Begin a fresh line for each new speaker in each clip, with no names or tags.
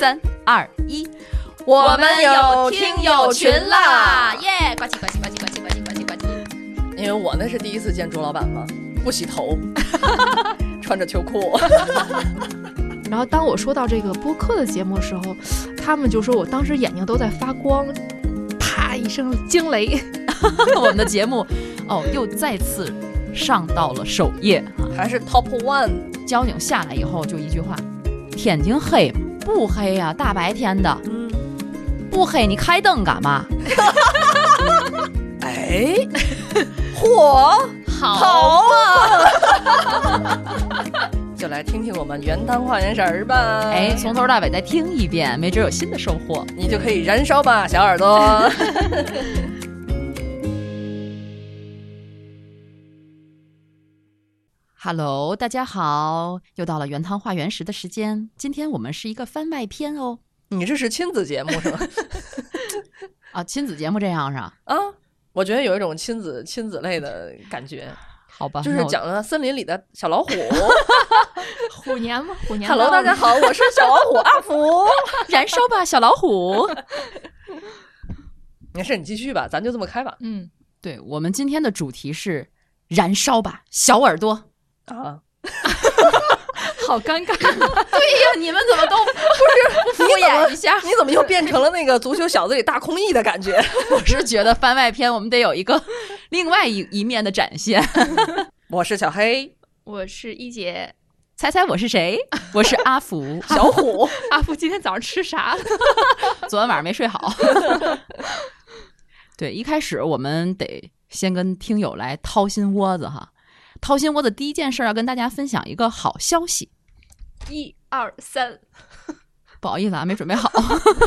三二一，
我们有听友群啦！
耶！呱唧呱唧呱唧呱唧呱唧呱唧呱唧。
因为我那是第一次见钟老板嘛，不洗头，穿着秋裤。
然后当我说到这个播客的节目的时候，他们就说我当时眼睛都在发光，啪一声惊雷。
我们的节目哦，又再次上到了首页啊！
还是 Top One。
交警下来以后就一句话：天津黑吗？不黑呀、大白天的，
嗯，
不黑你开灯干嘛？
哎，火，好嘛！就来听听我们原汤化原食儿吧。
哎，从头到尾再听一遍，没准有新的收获。
你就可以燃烧吧，小耳朵。
Hello，大家好，又到了原汤化原食的时间。今天我们是一个番外篇哦。
你这是亲子节目是吗？
啊，亲子节目这样是吧？
啊，我觉得有一种亲子亲子类的感觉，
好吧，
就是讲了森林里的小老虎。
虎年吗？虎年。
Hello，大家。好，我是小老虎阿福。
燃烧吧，小老虎。
没事，你继续吧，咱就这么开吧。
嗯，
对我们今天的主题是燃烧吧，小耳朵。
啊，
好尴尬。
对呀，你们怎么都不是 敷衍一下？
你怎么又变成了那个足球小子里大空翼的感觉？
我是觉得番外篇我们得有一个另外一一面的展现。
我是小黑，
我是一姐。
猜猜我是谁？我是阿福。
小虎。
阿福今天早上吃啥了？
昨晚晚上没睡好。对，一开始我们得先跟听友来掏心窝子哈。掏心窝子第一件事要跟大家分享一个好消息。
一二三，
不好意思啊，没准备好。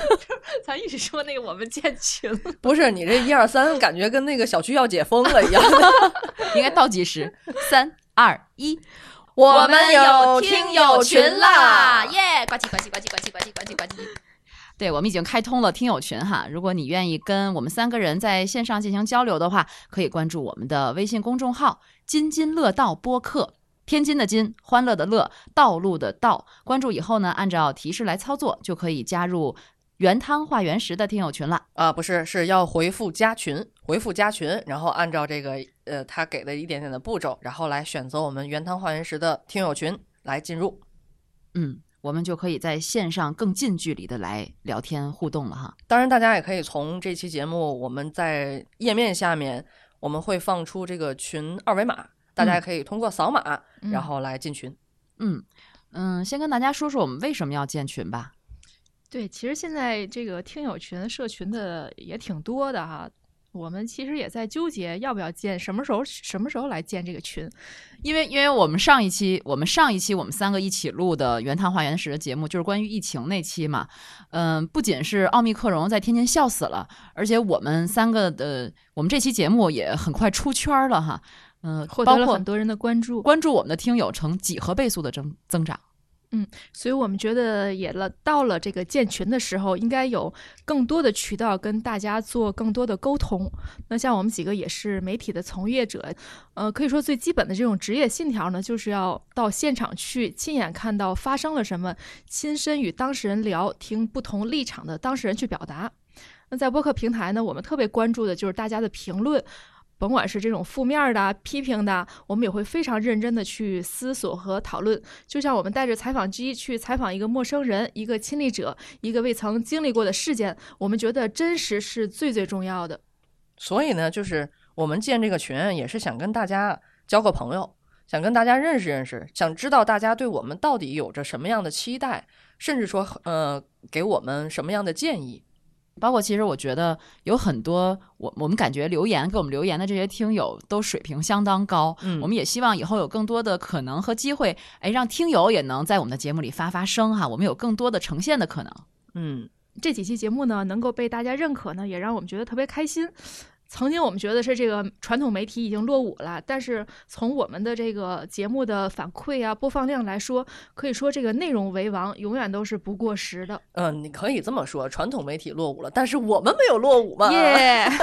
咱一直说那个我们建群。
不是你这一二三，感觉跟那个小区要解封了一样。
应该倒计时，三二一，
我们有听友群啦！
耶！呱唧呱唧呱唧呱唧呱唧呱唧呱唧。对，我们已经开通了听友群哈。如果你愿意跟我们三个人在线上进行交流的话，可以关注我们的微信公众号“津津乐道播客”，天津的津，欢乐的乐，道路的道。关注以后呢，按照提示来操作，就可以加入原汤化原食的听友群了。
啊，不是，是要回复加群，回复加群，然后按照这个呃他给的一点点的步骤，然后来选择我们原汤化原食的听友群来进入。
嗯，我们就可以在线上更近距离的来聊天互动了哈。
当然，大家也可以从这期节目，我们在页面下面我们会放出这个群二维码，大家也可以通过扫码，然后来进群。
嗯嗯，先跟大家说说我们为什么要建群吧。
对，其实现在这个听友群、社群的也挺多的哈。我们其实也在纠结要不要建，什么时候什么时候来建这个群。
因为因为我们上一期我们上一期我们三个一起录的原汤化原食的节目，就是关于疫情那期嘛。嗯，不仅是奥密克戎在天津笑死了，而且我们三个的我们这期节目也很快出圈了哈。嗯，
获
包括
得了很多人的关注。
关注我们的听友呈几何倍速的增增长。
嗯所以我们觉得也了到了这个建群的时候，应该有更多的渠道跟大家做更多的沟通。那像我们几个也是媒体的从业者，呃，可以说最基本的这种职业信条呢，就是要到现场去亲眼看到发生了什么，亲身与当事人聊，听不同立场的当事人去表达。那在播客平台呢，我们特别关注的就是大家的评论。甭管是这种负面的、批评的，我们也会非常认真的去思索和讨论。就像我们带着采访机去采访一个陌生人、一个亲历者、一个未曾经历过的事件，我们觉得真实是最最重要的。
所以呢，就是我们建这个群，也是想跟大家交个朋友，想跟大家认识认识，想知道大家对我们到底有着什么样的期待，甚至说，呃，给我们什么样的建议。
包括其实我觉得有很多我我们感觉留言给我们留言的这些听友都水平相当高，
嗯
我们也希望以后有更多的可能和机会，哎，让听友也能在我们的节目里发发声哈，我们有更多的呈现的可能。
嗯，
这几期节目呢，能够被大家认可呢，也让我们觉得特别开心。曾经我们觉得是这个传统媒体已经落伍了，但是从我们的这个节目的反馈啊、播放量来说，可以说这个内容为王，永远都是不过时的。
嗯、你可以这么说，传统媒体落伍了，但是我们没有落伍嘛。
耶！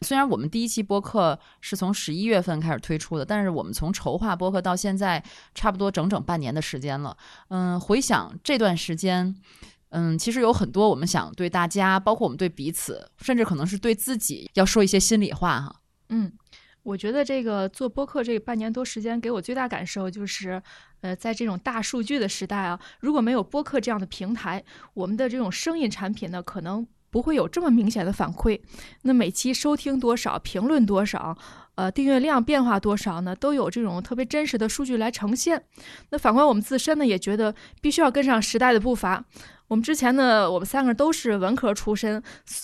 虽然我们第一期播客是从十一月份开始推出的，但是我们从筹划播客到现在，差不多整整半年的时间了。嗯，回想这段时间，嗯，其实有很多我们想对大家，包括我们对彼此，甚至可能是对自己，要说一些心里话哈。
嗯。我觉得这个做播客这半年多时间，给我最大感受就是，呃，在这种大数据的时代啊，如果没有播客这样的平台，我们的这种声音产品呢，可能不会有这么明显的反馈。那每期收听多少、评论多少、呃，订阅量变化多少呢，都有这种特别真实的数据来呈现。那反观我们自身呢，也觉得必须要跟上时代的步伐。我们之前呢，我们三个都是文科出身，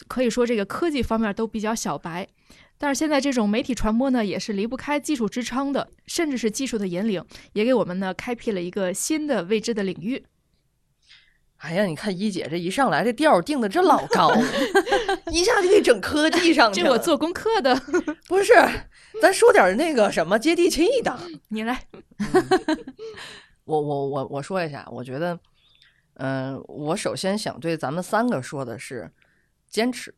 可以说这个科技方面都比较小白。但是现在这种媒体传播呢，也是离不开技术支撑的，甚至是技术的引领，也给我们呢开辟了一个新的未知的领域。
哎呀，你看一姐这一上来，这调定的这老高，一下就给整科技上去
了。这我做功课的，
不是？咱说点那个什么接地气的。
你来，
我我我我说一下，我觉得，嗯，我首先想对咱们三个说的是，坚持，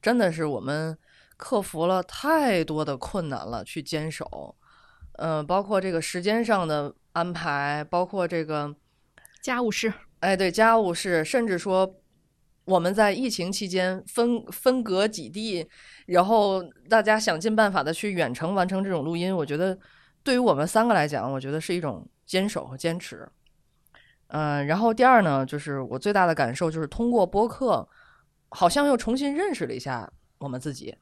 真的是我们。克服了太多的困难了，去坚守，嗯，包括这个时间上的安排，包括这个
家务事，
哎，对，家务事，甚至说我们在疫情期间分分隔几地，然后大家想尽办法的去远程完成这种录音，我觉得对于我们三个来讲，我觉得是一种坚守和坚持。嗯，然后第二呢，就是我最大的感受就是通过播客，好像又重新认识了一下我们自己。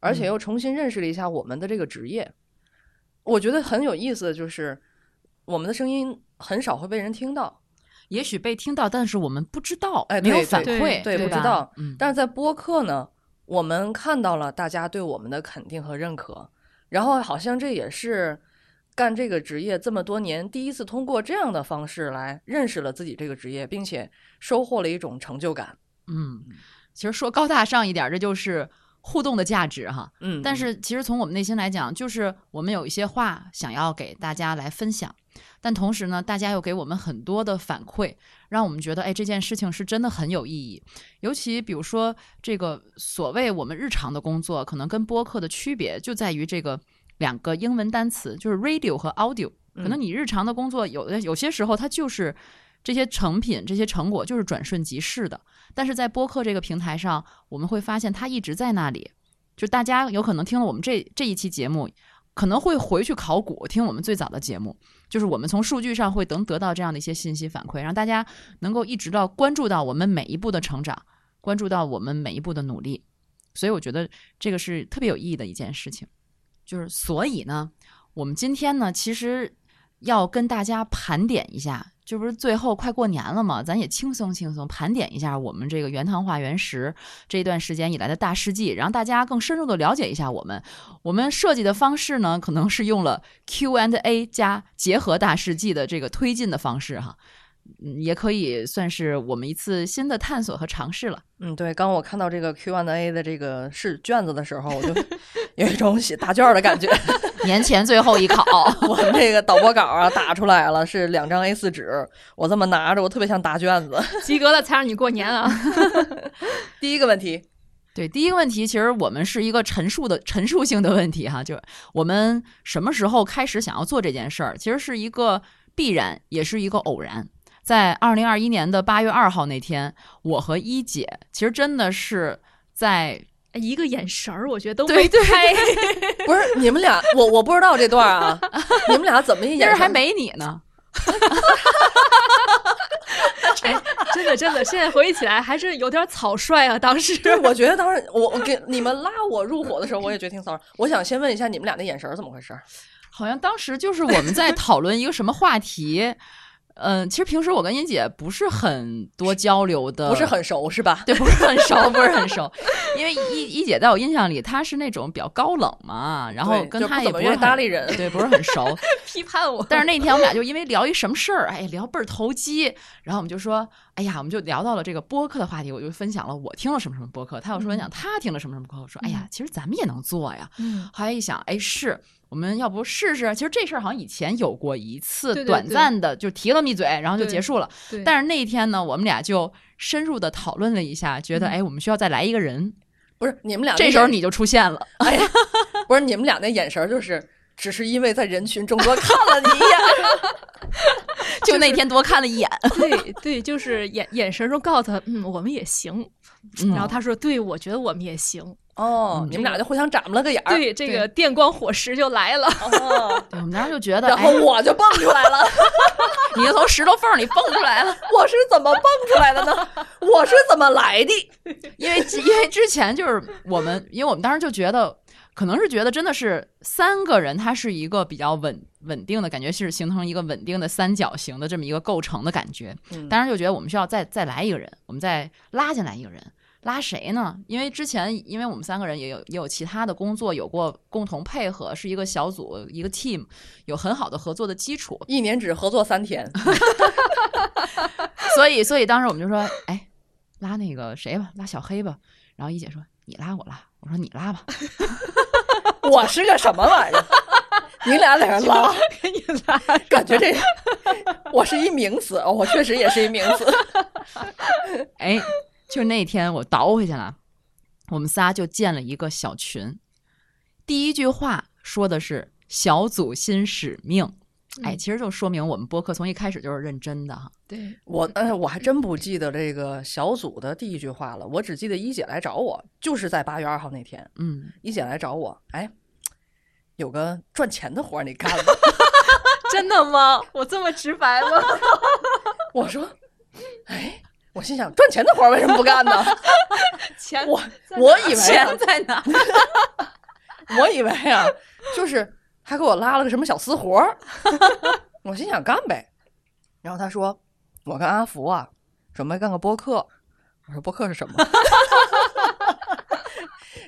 而且又重新认识了一下我们的这个职业，我觉得很有意思。就是我们的声音很少会被人听到，
也许被听到，但是我们不知道，
哎，
没有反馈，
对，
不
知道。但是在播客呢，我们看到了大家对我们的肯定和认可，然后好像这也是干这个职业这么多年第一次通过这样的方式来认识了自己这个职业，并且收获了一种成就感。
嗯，其实说高大上一点，这就是。互动的价值哈，
嗯，
但是其实从我们内心来讲，就是我们有一些话想要给大家来分享，但同时呢，大家又给我们很多的反馈，让我们觉得，哎，这件事情是真的很有意义。尤其比如说这个所谓我们日常的工作，可能跟播客的区别就在于这个两个英文单词，就是 radio 和 audio。可能你日常的工作有的有些时候它就是。这些成品、这些成果就是转瞬即逝的，但是在播客这个平台上，我们会发现它一直在那里。就大家有可能听了我们这这一期节目，可能会回去考古听我们最早的节目，就是我们从数据上会能得到这样的一些信息反馈，让大家能够一直到关注到我们每一步的成长，关注到我们每一步的努力。所以我觉得这个是特别有意义的一件事情。就是所以呢，我们今天呢，其实要跟大家盘点一下。这不是最后快过年了嘛？咱也轻松轻松盘点一下我们这个原汤化原石这一段时间以来的大事迹，让大家更深入的了解一下我们。我们设计的方式呢，可能是用了 Q and A 加结合大事记的这个推进的方式哈。嗯，也可以算是我们一次新的探索和尝试了。
嗯，对，刚我看到这个 Q&A 的这个试卷子的时候，我就 有一种写答卷的感觉。
年前最后一考，
我这个导播稿啊打出来了，是两张 A4 纸，我这么拿着，我特别像答卷子。
及格了才让你过年啊！
第一个问题，
对，第一个问题，其实我们是一个陈述的陈述性的问题哈，就是我们什么时候开始想要做这件事儿，其实是一个必然，也是一个偶然。在二零二一年的八月二号那天，我和一姐其实真的是在
一个眼神儿，我觉得都
对对，
不是你们俩，我我不知道这段啊，你们俩怎么一眼神
还没你呢？
哎，真的真的，现在回忆起来还是有点草率啊。当时
我觉得当时我我给你们拉我入伙的时候，我也觉得挺骚。我想先问一下你们俩的眼神怎么回事？
好像当时就是我们在讨论一个什么话题。嗯，其实平时我跟英姐不是很多交流的，
不是很熟是吧？
对，不是很熟，不是很熟。因为一一姐在我印象里，她是那种比较高冷嘛，然后跟她也不是
搭理人，
对，不是很熟。
批判我。
但是那天我们俩就因为聊一什么事儿，哎，聊倍儿投机，然后我们就说，哎呀，我们就聊到了这个播客的话题，我就分享了我听了什么什么播客，她又说分享她听了什么什么播客，说，哎呀，其实咱们也能做呀。
嗯。
后来一想，哎，是。我们要不试试？其实这事儿好像以前有过一次
短
暂的，就提了一嘴，然后就结束了。但是那一天呢，我们俩就深入的讨论了一下，觉得哎，我们需要再来一个人，
不是你们俩
这时候你就出现了。
哎呀，不是你们俩那眼神儿就是。只是因为在人群中多看了你一眼
就那天多看了一眼，
对对，就是眼眼神中告诉他，嗯，我们也行。
嗯
然后他说，对，我觉得我们也行。
哦，
嗯
你们俩就互相眨巴了个眼儿，
对，这个电光火石就来了。
哦，
对我们当时就觉得，
然后
哎，
我就蹦出来了，
你就从石头缝里蹦出来了，
我是怎么蹦出来的呢？我是怎么来的？
因为因为之前就是我们，因为我们当时就觉得。可能是觉得真的是三个人，他是一个比较稳稳定的感觉，是形成一个稳定的三角形的这么一个构成的感觉。
嗯
当时就觉得我们需要再再来一个人，我们再拉进来一个人，拉谁呢？因为之前因为我们三个人也有也有其他的工作，有过共同配合，是一个小组一个 team，有很好的合作的基础，
一年只合作三天，
所以所以当时我们就说，哎，拉那个谁吧，拉小黑吧。然后一姐说你拉我拉，我说你拉吧。
我是个什么玩意儿？你俩在这拉，
给你拉，
感觉这我是一名词，哦我确实也是一名词。
哎，就那天我倒回去了，我们仨就建了一个小群。第一句话说的是小组新使命，哎，
嗯
其实就说明我们播客从一开始就是认真的哈。
对，
我呃，我还真不记得这个小组的第一句话了，我只记得一姐来找我，就是在八月二号那天，
嗯，
一姐来找我，哎，有个赚钱的活儿你干吗？
真的吗？我这么直白吗？
我说，哎，我心想赚钱的活儿为什么不干呢？
钱
我我以为啊
钱在哪？
我以为啊，就是他给我拉了个什么小私活儿，我心想干呗。然后他说，我跟阿福啊，准备干个播客。我说播客是什么？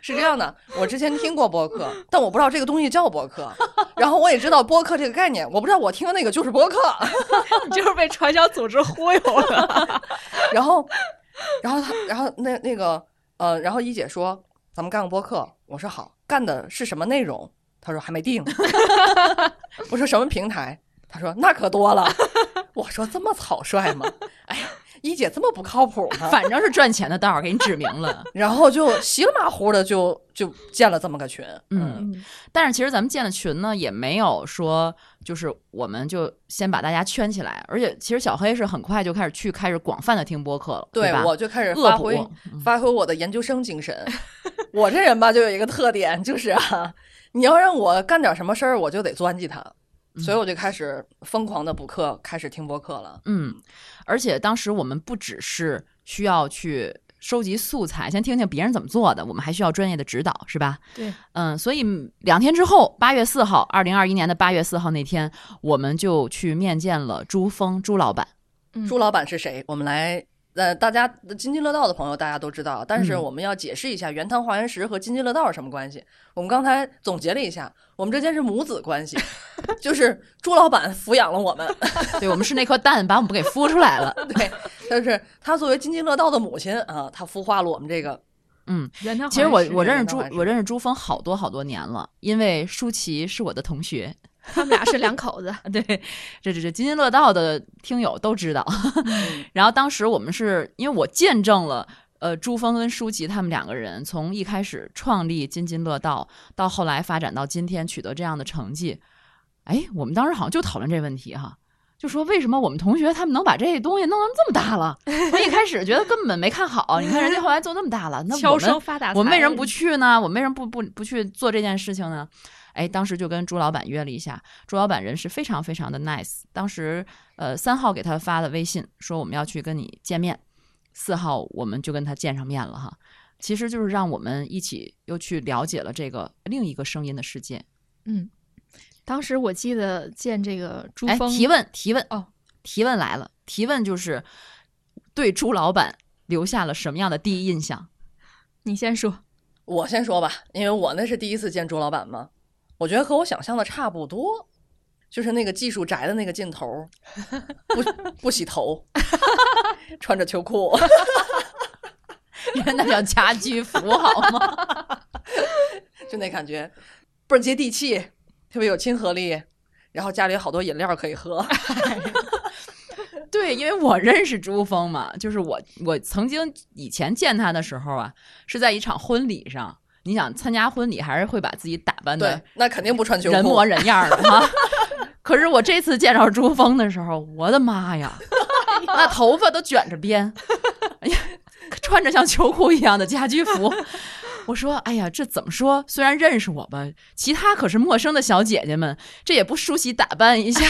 是这样的，我之前听过播客，但我不知道这个东西叫播客。然后我也知道播客这个概念，我不知道我听的那个就是播客。
你 就是被传销组织忽悠了。
然后，然后他，然后那那个呃，然后一姐说咱们干个播客，我说好，干的是什么内容？她说还没定。我说什么平台？他说那可多了。我说这么草率吗？哎呀，一姐这么不靠谱吗？
反正是赚钱的道儿，给你指明了。
然后就稀里马虎的就就建了这么个群。
嗯
嗯，
但是其实咱们建的群呢，也没有说就是我们就先把大家圈起来，而且其实小黑是很快就开始去开始广泛的听播客了，
对，
吧？
我就开始发挥发挥我的研究生精神。我这人吧，就有一个特点，就是啊，你要让我干点什么事儿，我就得钻进它。所以我就开始疯狂的补课，开始听播客了。
嗯，而且当时我们不只是需要去收集素材，先听听别人怎么做的，我们还需要专业的指导，是吧？
对，
嗯，所以两天之后，八月四号，二零二一年的八月四号那天，我们就去面见了朱峰朱老板。
嗯
朱老板是谁？我们来，呃，大家津津乐道的朋友大家都知道，但是
嗯
我们要解释一下原汤化原食和津津乐道是什么关系。我们刚才总结了一下，我们之间是母子关系，就是朱老板抚养了我们，
对，我们是那颗蛋把我们给孵出来了。
对，就是他作为津津乐道的母亲啊，他孵化了我们这个。
嗯，
原汤
其实我我认识朱我认识朱峰好多好多年了，因为舒淇是我的同学。
他们俩是两口子。
对，这这这津津乐道的听友都知道。然后当时我们是因为我见证了。呃，朱峰跟舒淇他们两个人从一开始创立津津乐道，到后来发展到今天取得这样的成绩，哎，我们当时好像就讨论这问题哈，就说为什么我们同学他们能把这东西弄成这么大了？我一开始觉得根本没看好，你看人家后来做那么大了，那我
悄
们
发大财。
我们为什么不去呢？我们为什么不不不去做这件事情呢？哎，当时就跟朱老板约了一下，朱老板人是非常非常的 nice。当时呃三号给他发的微信说我们要去跟你见面，四号我们就跟他见上面了哈。其实就是让我们一起又去了解了这个另一个声音的世界。
嗯，当时我记得见这个朱
哎，
峰
提问提问
哦，
提问来了，提问就是对朱老板留下了什么样的第一印象？
你先说。
我先说吧，因为我那是第一次见朱老板嘛，我觉得和我想象的差不多，就是那个技术宅的那个劲头，不 不洗头，穿着秋裤，
那叫家居服好吗？
就那感觉倍儿接地气，特别有亲和力，然后家里有好多饮料可以喝。
对，因为我认识朱峰嘛，就是我我曾经以前见他的时候啊，是在一场婚礼上。你想参加婚礼，还是会把自己打扮的
对，那肯定不穿秋裤。
人模人样的哈。可是我这次见着朱峰的时候，我的妈呀，那头发都卷着编，哎呀，穿着像秋裤一样的家居服。我说，哎呀，这怎么说？虽然认识我吧，其他可是陌生的小姐姐们，这也不梳洗打扮一下。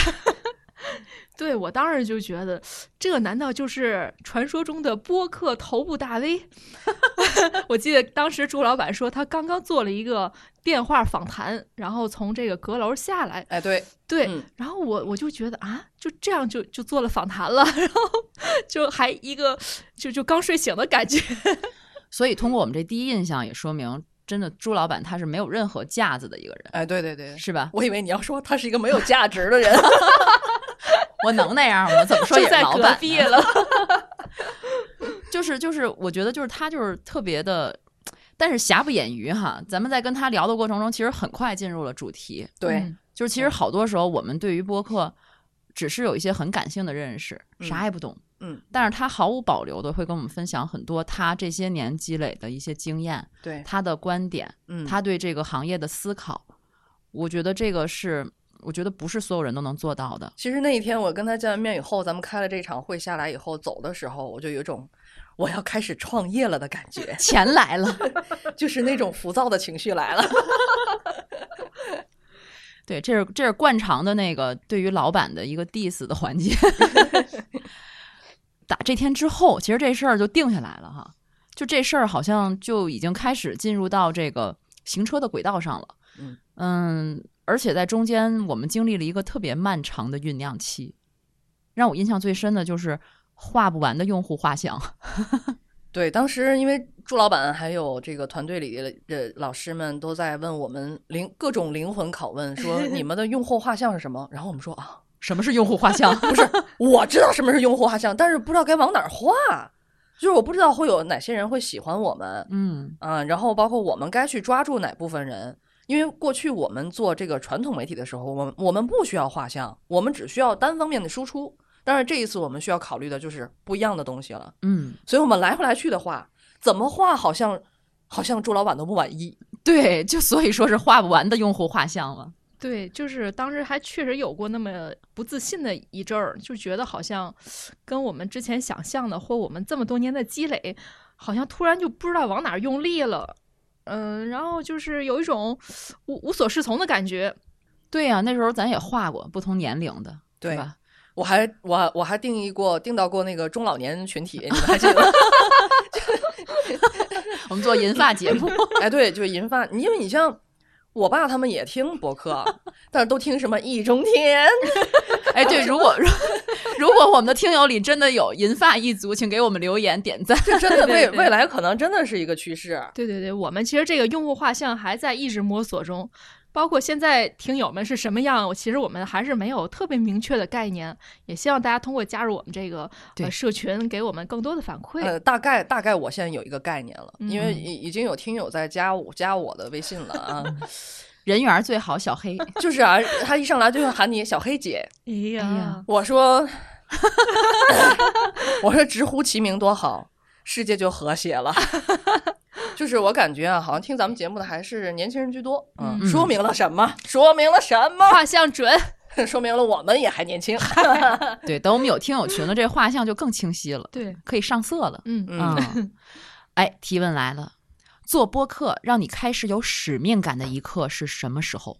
对我当时就觉得，这难道就是传说中的播客头部大 V？我记得当时朱老板说，他刚刚做了一个电话访谈，然后从这个阁楼下来。
哎，对
对，
嗯
然后我我就觉得啊，就这样就就做了访谈了，然后就还一个就就刚睡醒的感觉。
所以通过我们这第一印象，也说明真的朱老板他是没有任何架子的一个人，
哎，对对对，
是吧？
我以为你要说他是一个没有价值的人。
我能那样吗？怎么说也
就是在隔
老板
壁了。
就是就是，我觉得就是他就是特别的，但是瑕不掩瑜哈。咱们在跟他聊的过程中，其实很快进入了主题。
对，
嗯
就是其实好多时候我们对于播客只是有一些很感性的认识，啥也不懂。
嗯，
但是他毫无保留的会跟我们分享很多他这些年积累的一些经验，
对，
他的观点，
嗯，
他对这个行业的思考。我觉得这个是，我觉得不是所有人都能做到的。
其实那一天我跟他见完面以后，咱们开了这场会下来以后走的时候，我就有一种我要开始创业了的感觉，
钱来了，
就是那种浮躁的情绪来了。
对，这是这是惯常的那个对于老板的一个 diss 的环节。打这天之后，其实这事儿就定下来了哈，就这事儿好像就已经开始进入到这个行车的轨道上了。
嗯
嗯，而且在中间我们经历了一个特别漫长的酝酿期，让我印象最深的就是画不完的用户画像。
对，当时因为朱老板还有这个团队里的呃老师们都在问我们灵各种灵魂拷问，说 你们的用户画像是什么？然后我们说啊，
什么是用户画像？
不是，我知道什么是用户画像，但是不知道该往哪儿画，就是我不知道会有哪些人会喜欢我们，
嗯
啊，然后包括我们该去抓住哪部分人。因为过去我们做这个传统媒体的时候，我们我们不需要画像，我们只需要单方面的输出。但是这一次我们需要考虑的就是不一样的东西了，
嗯，
所以我们来回来去的画，怎么画好像好像朱老板都不满意。
对，就所以说是画不完的用户画像了。
对，就是当时还确实有过那么不自信的一阵儿，就觉得好像跟我们之前想象的或我们这么多年的积累，好像突然就不知道往哪儿用力了。嗯，然后就是有一种无无所适从的感觉。
对呀、那时候咱也画过不同年龄的，
对
吧？
我还我我还定义过定到过那个中老年群体，你们还记得吗？
我们做银发节目，
哎，对，就是银发，因为你像我爸他们也听博客，但是都听什么易中天，
哎，对，如果 如果我们的听友里真的有银发一族，请给我们留言点赞。
这真的 未未来可能真的是一个趋势。
对对对，我们其实这个用户画像还在一直摸索中，包括现在听友们是什么样，其实我们还是没有特别明确的概念。也希望大家通过加入我们这个呃社群，给我们更多的反馈。
呃，大概大概我现在有一个概念了，因为
嗯
已已经有听友在加我加我的微信了啊，
人缘最好，小黑。
就是啊，他一上来就会喊你小黑姐，
哎
呀，
我说，我说直呼其名多好，世界就和谐了。就是我感觉啊，好像听咱们节目的还是年轻人居多，
嗯
说明了什么？说明了什么？
画像准。
说明了我们也还年轻。
对，等我们有听友群了，这画像就更清晰了，
对，
可以上色了。
嗯
嗯，
嗯，哎，提问来了，做播客让你开始有使命感的一刻是什么时候？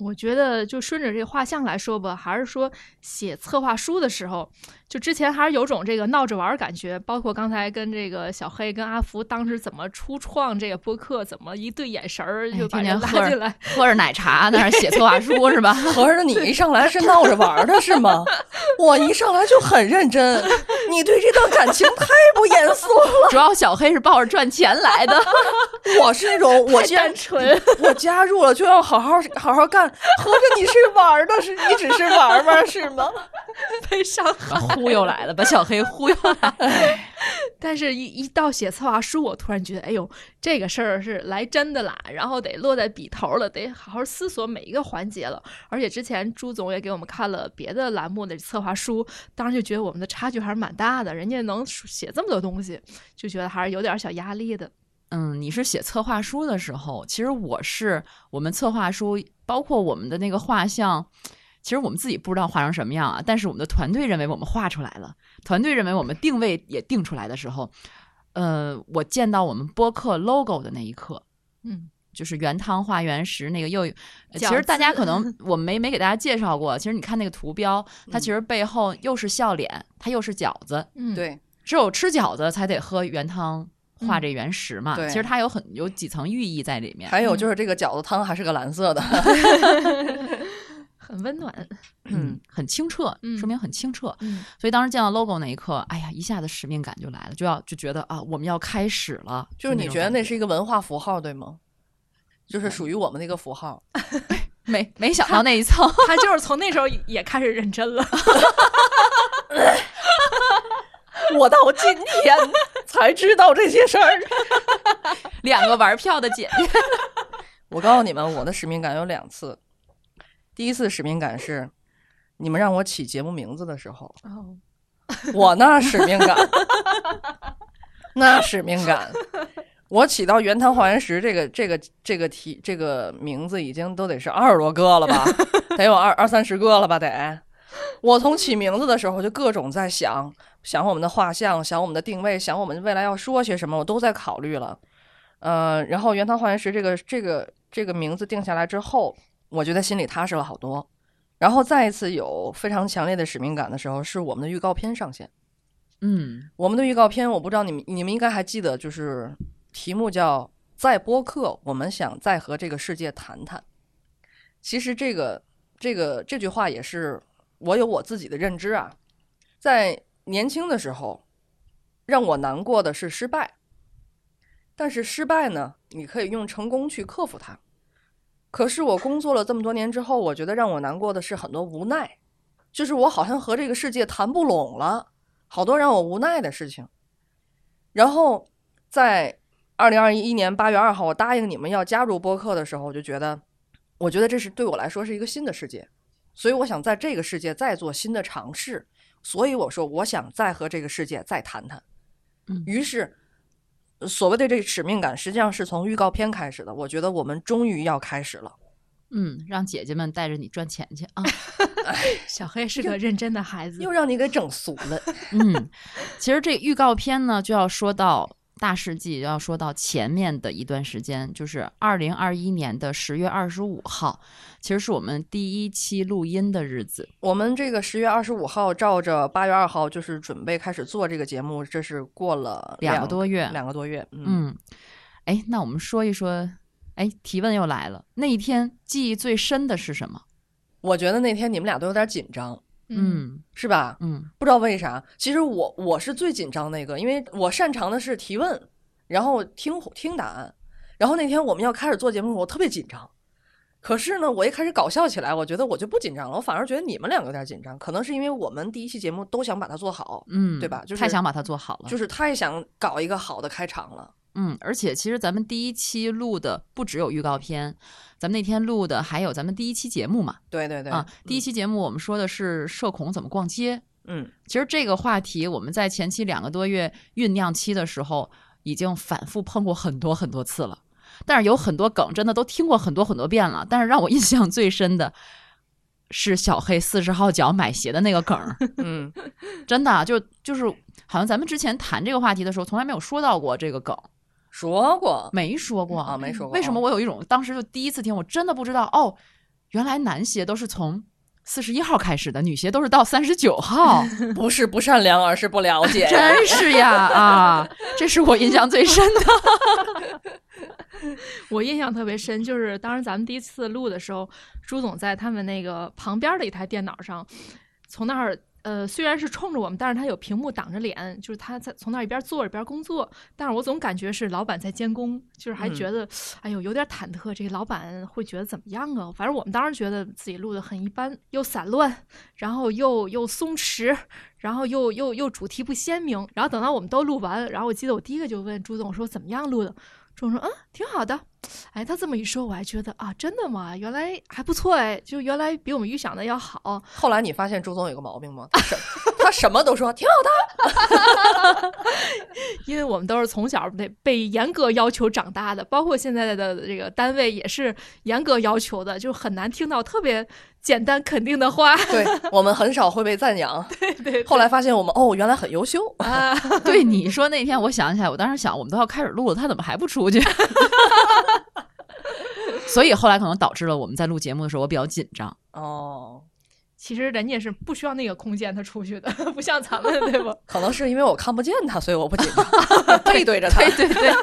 我觉得就顺着这个画像来说吧，还是说写策划书的时候，就之前还是有种这个闹着玩儿感觉。包括刚才跟这个小黑跟阿福当时怎么初创这个播客，怎么一对眼神儿
哎
就把人拉
天天喝着
进来。
喝着奶茶在，那儿写策划书是吧？
合着你一上来是闹着玩儿的是吗？我一上来就很认真，你对这段感情太不严肃了。
主要小黑是抱着赚钱来的，
我是那种我既然
单纯，
我加入了就要好好好好干，合着你是玩儿的，是你只是玩儿玩儿是吗？
被伤害。
忽悠来了，把小黑忽悠来了。
但是一，一到写策划书，我突然觉得，哎呦，这个事儿是来真的啦，然后得落在笔头了，得好好思索每一个环节了。而且之前朱总也给我们看了别的栏目的策划书，当时就觉得我们的差距还是蛮大的，人家能写这么多东西，就觉得还是有点小压力的。
嗯，你是写策划书的时候，其实我是我们策划书，包括我们的那个画像。其实我们自己不知道画成什么样啊，但是我们的团队认为我们画出来了，团队认为我们定位也定出来的时候，呃，我见到我们播客 logo 的那一刻，
嗯，
就是原汤化原石那个又，其实大家可能 我没没给大家介绍过，其实你看那个图标，它其实背后又是笑脸，它又是饺子，
嗯，
对，
只有吃饺子才得喝原汤化这原石嘛，
对
其实它有很有几层寓意在里面，
还有就是这个饺子汤还是个蓝色的，
很温暖。
嗯，很清澈，
嗯
说明很清澈。
嗯，
所以当时见到 logo 那一刻，哎呀，一下子使命感就来了，就要就觉得啊，我们要开始了。
就是你觉得那
是
是一个文化符号对吗？就是属于我们那个符号。
没没想到那一层，
他就是从那时候也开始认真了。
我到今天才知道这些事儿。
两个玩票的姐姐，
我告诉你们，我的使命感有两次。第一次使命感是你们让我起节目名字的时候，
哦，
我那使命感，那使命感，我起到原汤化原石这个这个这个题这个名字已经都得是二十多个了吧，得有二二三十个了吧得。我从起名字的时候就各种在想，想我们的画像，想我们的定位，想我们未来要说些什么，我都在考虑了。呃，然后原汤化原石这个这个这个名字定下来之后，我觉得心里踏实了好多。然后再一次有非常强烈的使命感的时候，是我们的预告片上线。
嗯
我们的预告片，我不知道你们你们应该还记得，就是题目叫“在播客”，我们想再和这个世界谈谈。其实这个这个这句话也是我有我自己的认知啊，在年轻的时候，让我难过的是失败，但是失败呢，你可以用成功去克服它。可是我工作了这么多年之后，我觉得让我难过的是很多无奈，就是我好像和这个世界谈不拢了。好多让我无奈的事情。然后在二零二一年八月二号，我答应你们要加入播客的时候，我就觉得，我觉得这是对我来说是一个新的世界，所以我想在这个世界再做新的尝试。所以我说，我想再和这个世界再谈谈。
嗯
于是，所谓的这个使命感，实际上是从预告片开始的。我觉得我们终于要开始了。
嗯，让姐姐们带着你赚钱去啊。
小黑是个认真的孩子
又。让你给整俗了。
嗯，其实这预告片呢，就要说到大事记，要说到前面的一段时间，就是二零二一年的十月二十五号，其实是我们第一期录音的日子。
我们这个十月二十五号照着八月二号就是准备开始做这个节目，这是过了
两个多月
两个多月。嗯，
嗯，哎，那我们说一说，哎，提问又来了，那一天记忆最深的是什么？
我觉得那天你们俩都有点紧张，
嗯
是吧？
嗯
不知道为啥。其实我我是最紧张那个，因为我擅长的是提问，然后听听答案。然后那天我们要开始做节目，我特别紧张。可是呢，我一开始搞笑起来，我觉得我就不紧张了，我反而觉得你们两个有点紧张。可能是因为我们第一期节目都想把它做好，
嗯，
对吧就是
太想把它做好了，
就是太想搞一个好的开场了。
嗯，而且其实咱们第一期录的不只有预告片，咱们那天录的还有咱们第一期节目嘛。
对对对，
啊，第一期节目我们说的是社恐怎么逛街。
嗯，
其实这个话题我们在前期两个多月酝酿期的时候，已经反复碰过很多很多次了。但是有很多梗真的都听过很多很多遍了。但是让我印象最深的是小黑四十号脚买鞋的那个梗儿，
嗯，
真的啊就就是好像咱们之前谈这个话题的时候，从来没有说到过这个梗，
说过
没说过
啊，没说过。
为什么
哦
我有一种当时就第一次听，我真的不知道哦，原来男鞋都是从四十一号开始的，女鞋都是到三十九号，
不是不善良，而是不了解？
真是呀啊！这是我印象最深的。
我印象特别深，就是当时咱们第一次录的时候，朱总在他们那个旁边的一台电脑上，从那儿呃，虽然是冲着我们，但是他有屏幕挡着脸，就是他在从那儿一边坐着一边工作。但是我总感觉是老板在监工，就是还觉得，哎呦，有点忐忑，这个老板会觉得怎么样啊？反正我们当时觉得自己录的很一般，又散乱，然后又又松弛，然后又又又主题不鲜明。然后等到我们都录完，然后我记得我第一个就问朱总说怎么样录的。朱总说嗯挺好的。哎，他这么一说，我还觉得啊，真的吗？原来还不错哎，就原来比我们预想的要好。
后来你发现朱总有个毛病吗？他什他什么都说挺好
的，因为我们都是从小被被严格要求长大的，包括现在的这个单位也是严格要求的，就很难听到特别简单肯定的话。
对我们很少会被赞扬。
对对。
后来发现我们哦，原来很优秀
啊。对你说那天，我想起来，我当时想，我们都要开始录了，他怎么还不出去？所以后来可能导致了我们在录节目的时候我比较紧张
哦。
其实人家是不需要那个空间他出去的，不像咱们对不？
可能是因为我看不见他，所以我不紧张，背对着他。
对对对。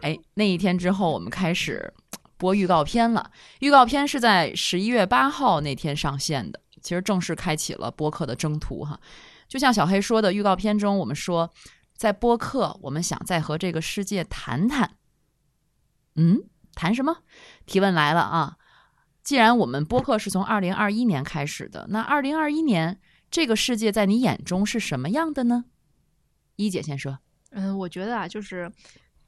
哎，那一天之后我们开始播预告片了。预告片是在十一月八号那天上线的，其实正式开启了播客的征途哈。就像小黑说的，预告片中我们说，在播客我们想再和这个世界谈谈。嗯，谈什么？提问来了啊！既然我们播客是从二零二一年开始的，那二零二一年这个世界在你眼中是什么样的呢？一姐先说。
嗯，我觉得啊，就是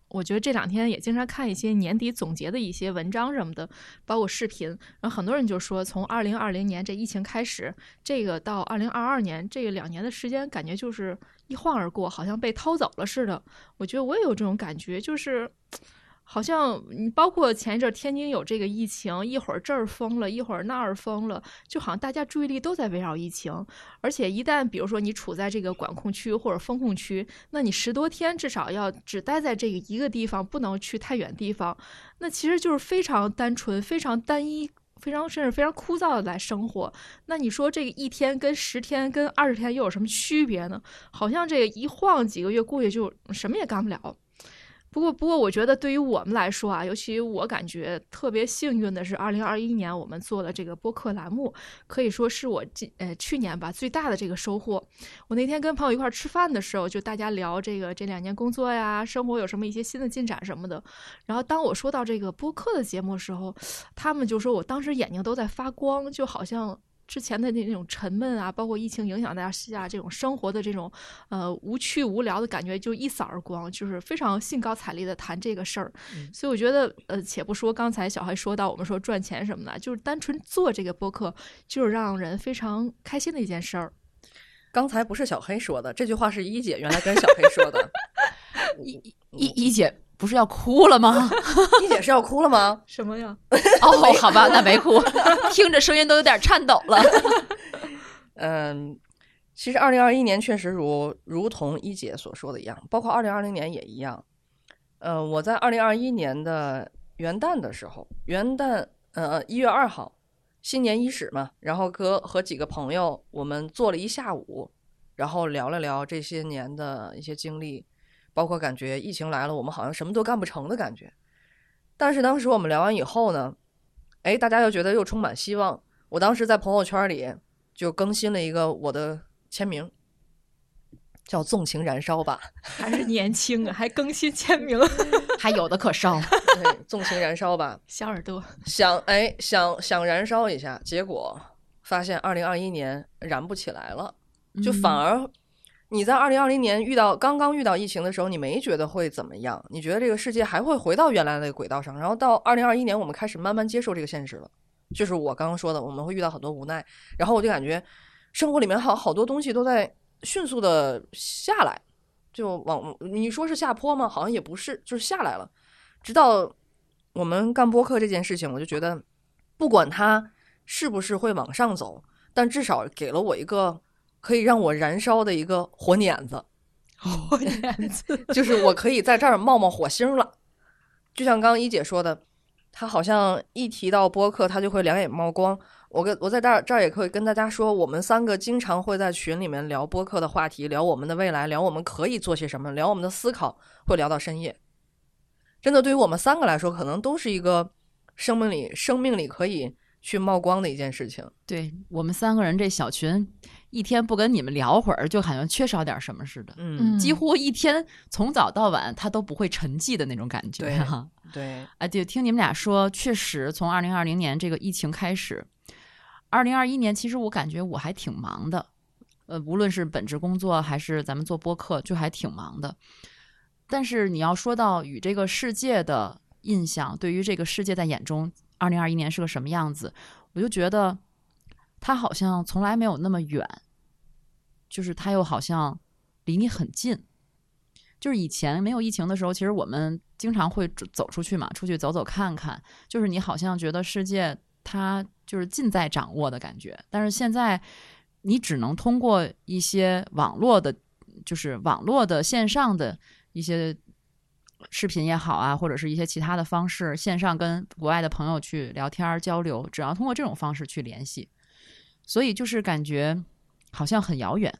我觉得这两天也经常看一些年底总结的一些文章什么的，包括视频，然后很多人就说，从二零二零年这疫情开始，这个到二零二二年这两年的时间，感觉就是一晃而过，好像被偷走了似的。我觉得我也有这种感觉，就是。好像你包括前一阵天津有这个疫情，一会儿这儿封了，一会儿那儿封了，就好像大家注意力都在围绕疫情。而且一旦比如说你处在这个管控区或者封控区，那你十多天至少要只待在这个一个地方，不能去太远地方。那其实就是非常单纯、非常单一、非常甚至非常枯燥的来生活。那你说这个一天跟十天跟二十天又有什么区别呢？好像这个一晃几个月过去就什么也干不了。不过，不过，我觉得对于我们来说啊，尤其我感觉特别幸运的是，二零二一年我们做了这个播客栏目，可以说是我今呃去年吧最大的这个收获。我那天跟朋友一块吃饭的时候，就大家聊这个这两年工作呀、生活有什么一些新的进展什么的。然后当我说到这个播客的节目的时候，他们就说我当时眼睛都在发光，就好像。之前的那那种沉闷啊，包括疫情影响大家下这种生活的这种呃无趣无聊的感觉，就一扫而光，就是非常兴高采烈的谈这个事儿。所以我觉得，呃，且不说刚才小黑说到我们说赚钱什么的，就是单纯做这个播客，就是让人非常开心的一件事儿。
刚才不是小黑说的，这句话是一姐原来跟小黑说的。
一一一姐。不是要哭了吗？
一姐是要哭了吗？
什么呀？
哦，好吧，那没哭，听着声音都有点颤抖了。
嗯，其实二零二一年确实如如同一姐所说的一样，包括二零二零年也一样。呃，我在二零二一年的元旦的时候，元旦呃一月二号，新年伊始嘛，然后和和几个朋友我们坐了一下午，然后聊了聊这些年的一些经历。包括感觉疫情来了，我们好像什么都干不成的感觉。但是当时我们聊完以后呢，哎，大家又觉得又充满希望。我当时在朋友圈里就更新了一个我的签名，叫“纵情燃烧吧”。
还是年轻啊，还更新签名，
还有的可烧。
对，纵情燃烧吧，
小耳朵
想哎想想燃烧一下，结果发现二零二一年燃不起来了，就反而。你在二零二零年遇到刚刚遇到疫情的时候，你没觉得会怎么样？你觉得这个世界还会回到原来的轨道上？然后到二零二一年，我们开始慢慢接受这个现实了。就是我刚刚说的，我们会遇到很多无奈。然后我就感觉生活里面好好多东西都在迅速的下来，就往你说是下坡吗？好像也不是，就是下来了。直到我们干播客这件事情，我就觉得，不管它是不是会往上走，但至少给了我一个。可以让我燃烧的一个火碾子，
火碾子
就是我可以在这儿冒冒火星了。就像刚刚一姐说的，她好像一提到播客，她就会两眼冒光。我跟我在这儿这儿也可以跟大家说，我们三个经常会在群里面聊播客的话题，聊我们的未来，聊我们可以做些什么，聊我们的思考，会聊到深夜。真的，对于我们三个来说，可能都是一个生命里生命里可以。去冒光的一件事情。
对我们三个人这小群，一天不跟你们聊会儿，就好像缺少点什么似的。
嗯，
几乎一天从早到晚，他都不会沉寂的那种感觉。
对
哈，
对，
啊，就听你们俩说，确实从二零二零年这个疫情开始，二零二一年其实我感觉我还挺忙的，呃，无论是本职工作还是咱们做播客，就还挺忙的。但是你要说到与这个世界的印象，对于这个世界在眼中，二零二一年是个什么样子，我就觉得它好像从来没有那么远，就是它又好像离你很近。就是以前没有疫情的时候，其实我们经常会走出去嘛，出去走走看看。就是你好像觉得世界它就是近在掌握的感觉，但是现在你只能通过一些网络的，就是网络的线上的一些视频也好啊，或者是一些其他的方式，线上跟国外的朋友去聊天交流，只要通过这种方式去联系，所以就是感觉好像很遥远。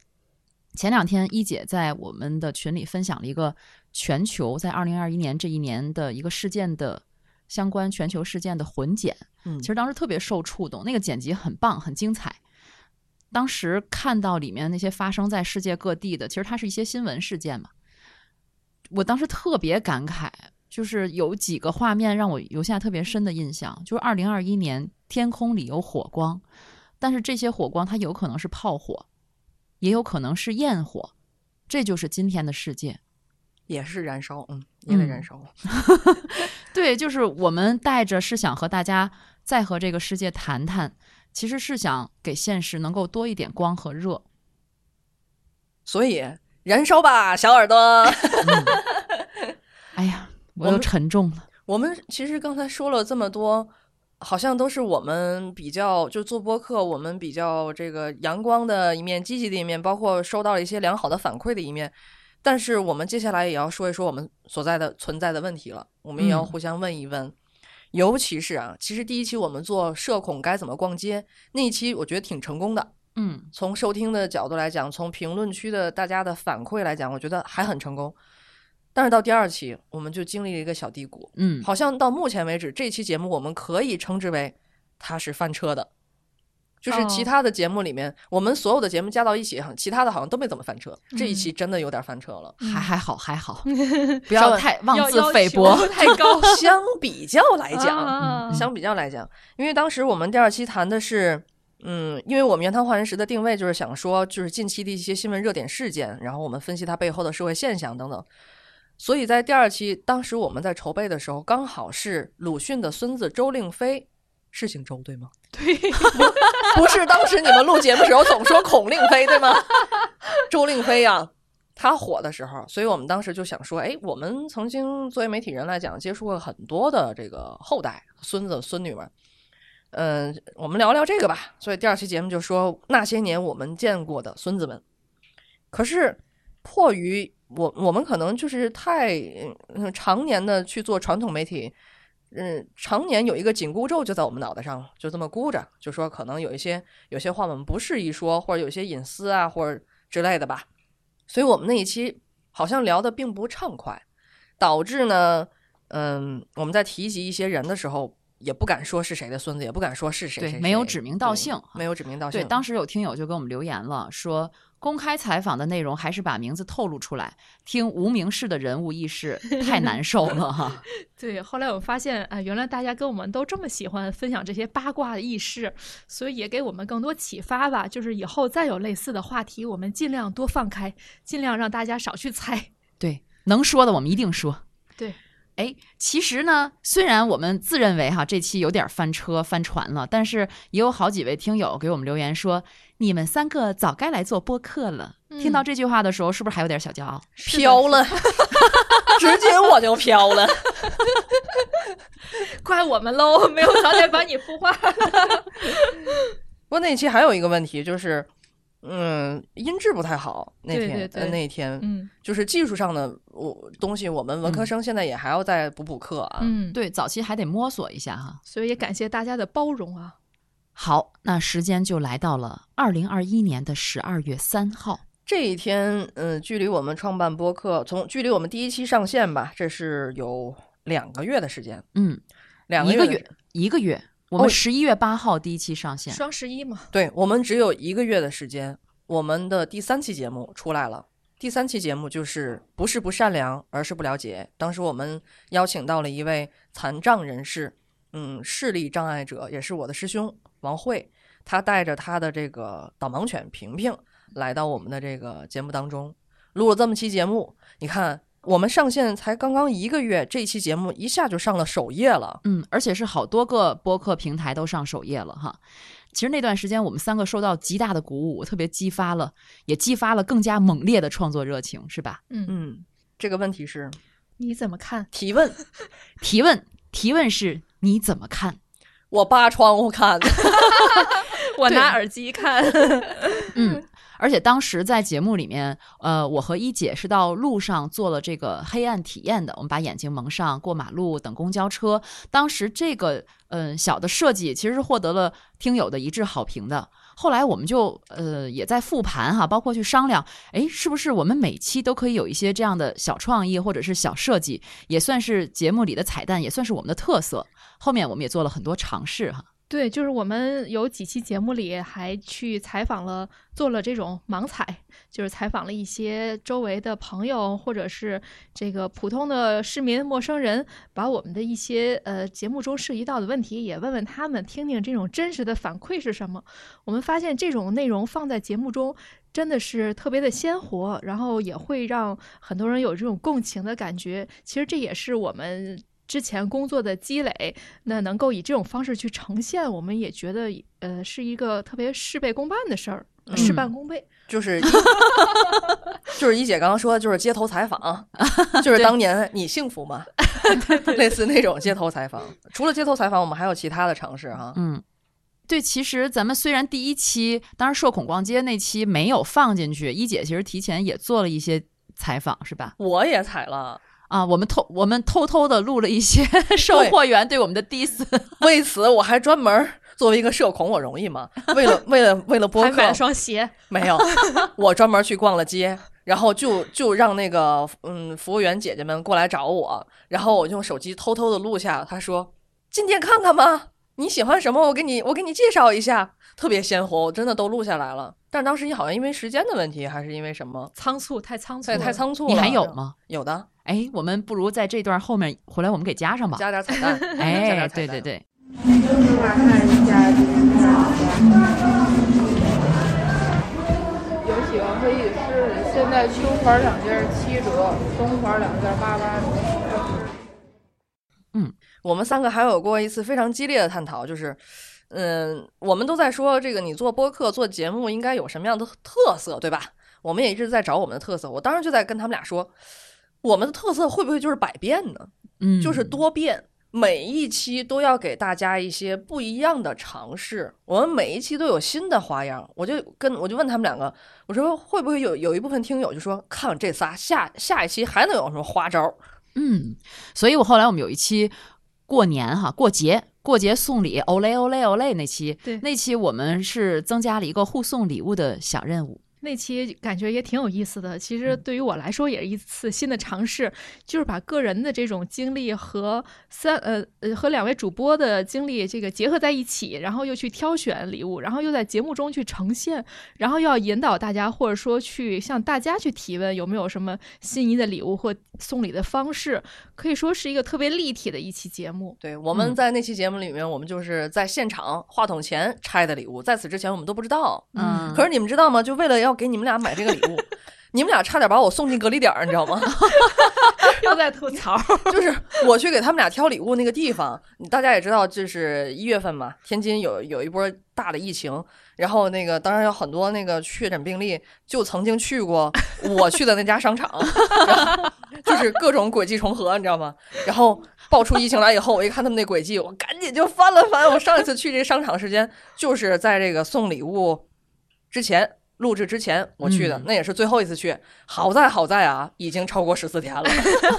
前两天一姐在我们的群里分享了一个全球在二零二一年这一年的一个事件的相关全球事件的混剪，
嗯
其实当时特别受触动，那个剪辑很棒，很精彩。当时看到里面那些发生在世界各地的，其实它是一些新闻事件嘛。我当时特别感慨，就是有几个画面让我留下特别深的印象，就是二零二一年天空里有火光，但是这些火光它有可能是炮火，也有可能是焰火，这就是今天的世界。
也是燃烧，嗯，也得
嗯
燃烧。
对，就是我们带着是想和大家再和这个世界谈谈，其实是想给现实能够多一点光和热。
所以燃烧吧，小耳朵。
哎呀，我又沉重了。
我们其实刚才说了这么多，好像都是我们比较就做播客，我们比较这个阳光的一面、积极的一面，包括收到了一些良好的反馈的一面。但是我们接下来也要说一说我们所在的存在的问题了，我们也要
嗯
互相问一问。尤其是啊，其实第一期我们做社恐该怎么逛街那一期，我觉得挺成功的。
嗯
从收听的角度来讲，从评论区的大家的反馈来讲，我觉得还很成功。但是到第二期，我们就经历了一个小低谷，
嗯，
好像到目前为止，这期节目我们可以称之为它是翻车的，就是其
哦
他的节目里面，我们所有的节目加到一起，其他的好像都没怎么翻车，这一
嗯
期真的有点翻车了。
还还好还好，不
不
要太妄自菲薄。
太高
相比较来讲，
啊
相比较来讲，因为当时我们第二期谈的是，嗯，因为我们原汤化原食的定位就是想说，就是近期的一些新闻热点事件，然后我们分析它背后的社会现象等等。所以在第二期，当时我们在筹备的时候，刚好是鲁迅的孙子周令飞，是姓周对吗？
对，
不是，当时你们录节目时候总说孔令飞对吗？周令飞呀、他火的时候，所以我们当时就想说，哎，我们曾经作为媒体人来讲，接触过很多的这个后代孙子孙女们，嗯、我们聊聊这个吧。所以第二期节目就说那些年我们见过的孙子们。可是迫于我我们可能就是太嗯常年的去做传统媒体，嗯，常年有一个紧箍咒就在我们脑袋上，就这么箍着，就说可能有一些有些话我们不适宜说，或者有些隐私啊，或者之类的吧。所以我们那一期好像聊的并不畅快，导致呢，嗯，我们在提及一些人的时候，也不敢说是谁的孙子，也不敢说是谁
对没有指名道姓
没有指名道姓。
对，当时有听友就给我们留言了，说公开采访的内容还是把名字透露出来，听无名氏的人物轶事 太难受了哈。
对，后来我发现，啊、原来大家跟我们都这么喜欢分享这些八卦的轶事，所以也给我们更多启发吧。就是以后再有类似的话题，我们尽量多放开，尽量让大家少去猜。
对，能说的我们一定说。
对，
哎，其实呢，虽然我们自认为哈这期有点翻车翻船了，但是也有好几位听友给我们留言说，你们三个早该来做播客了。听到
嗯
这句话的时候，是不是还有点小骄傲？
飘了，直接我就飘了。
怪我们喽，没有早点把你孵化。
不过那一期还有一个问题就是，嗯，音质不太好。那天呃
对对
那天、
嗯
就是技术上的我东西，我们文科
嗯
生现在也还要再补补课啊。
嗯，
对，早期还得摸索一下哈。
所以也感谢大家的包容啊。
好，那时间就来到了二零二一年的十二月三号。
这一天，嗯，距离我们创办播客，从距离我们第一期上线吧，这是有两个月的时间，
嗯，
两个月
一个月，一个月，我们
哦
十一月八号第一期上线，
双十一嘛，
对我们只有一个月的时间，我们的第三期节目出来了。第三期节目就是不是不善良，而是不了解。当时我们邀请到了一位残障人士，嗯，视力障碍者，也是我的师兄王慧，他带着他的这个导盲犬平平来到我们的这个节目当中，录了这么期节目。你看，我们上线才刚刚一个月，这期节目一下就上了首页了。
嗯，而且是好多个播客平台都上首页了哈。其实那段时间我们三个受到极大的鼓舞，特别激发了，也激发了更加猛烈的创作热情，是吧？
嗯，
嗯，这个问题是
你怎么看？
提问，
提问，提问是你怎么看？
我扒窗户看的。
我拿耳机看，
嗯，而且当时在节目里面，呃，我和一姐是到路上做了这个黑暗体验的。我们把眼睛蒙上，过马路，等公交车。当时这个嗯、呃小的设计其实是获得了听友的一致好评的。后来我们就呃也在复盘哈，包括去商量，哎，是不是我们每期都可以有一些这样的小创意或者是小设计，也算是节目里的彩蛋，也算是我们的特色。后面我们也做了很多尝试哈。
对，就是我们有几期节目里还去采访了，做了这种盲采，就是采访了一些周围的朋友或者是这个普通的市民、陌生人，把我们的一些呃节目中涉及到的问题也问问他们，听听这种真实的反馈是什么。我们发现这种内容放在节目中。真的是特别的鲜活，然后也会让很多人有这种共情的感觉。其实这也是我们之前工作的积累，那能够以这种方式去呈现，我们也觉得呃是一个特别事倍功半的事儿，
嗯
事半功倍。
就是一 就是一姐刚刚说的，就是街头采访，就是当年你幸福吗？类似那种街头采访。除了街头采访，我们还有其他的尝试哈。
嗯，对，其实咱们虽然第一期，当然社恐逛街那期没有放进去，一姐其实提前也做了一些采访，是吧？
我也采了，
啊，我们偷我们偷偷的录了一些 售货员对我们的 diss，
为此我还专门作为一个社恐，我容易吗？为了为了为了播客
还买了，双鞋，
没有，我专门去逛了街，然后就就让那个嗯服务员姐姐们过来找我，然后我用手机偷偷的录下，他说进店看看吗？你喜欢什么？我给你我给你介绍一下，特别鲜活，我真的都录下来了。但是当时你好像因为时间的问题，还是因为什么，
仓促太仓促
太仓促了。
你还有？吗？
有的，
哎，我们不如在这段后面回来我们给加上吧。
加点彩蛋。加
哎，
点彩蛋
对对对，
有喜欢可以试试，现在秋款两件七折，冬款两件八八折。
嗯我们三个还有过一次非常激烈的探讨，就是，嗯，我们都在说这个你做播客做节目应该有什么样的特色，对吧？我们也一直在找我们的特色。我当时就在跟他们俩说，我们的特色会不会就是百变呢？
嗯，
就是多变，每一期都要给大家一些不一样的尝试。我们每一期都有新的花样。我就跟我就问他们两个，我说会不会有有一部分听友就说，看完这仨，下下一期还能有什么花招？
嗯，所以我后来我们有一期过年哈，过节过节送礼，欧嘞欧嘞欧嘞那期，
对
那期我们是增加了一个互送礼物的小任务。
那期感觉也挺有意思的。其实
嗯
对于我来说，也是一次新的尝试，就是把个人的这种经历和三呃呃和两位主播的经历这个结合在一起，然后又去挑选礼物，然后又在节目中去呈现，然后又要引导大家，或者说去向大家去提问有没有什么心仪的礼物或送礼的方式，可以说是一个特别立体的一期节目。
对，我们
嗯
在那期节目里面，我们就是在现场话筒前拆的礼物，在此之前我们都不知道。
嗯，
可是你们知道吗？就为了要给你们俩买这个礼物，你们俩差点把我送进隔离点儿，你知道吗？
又在吐槽，
就是我去给他们俩挑礼物那个地方，大家也知道，就是一月份嘛，天津有有一波大的疫情，然后那个当然有很多那个确诊病例，就曾经去过我去的那家商场，然后就是各种轨迹重合，你知道吗？然后爆出疫情来以后，我一看他们那轨迹，我赶紧就翻了翻。我上一次去这商场时间，就是在这个送礼物之前。录制之前我去的，
嗯
那也是最后一次去。好在好在啊，已经超过十四天了。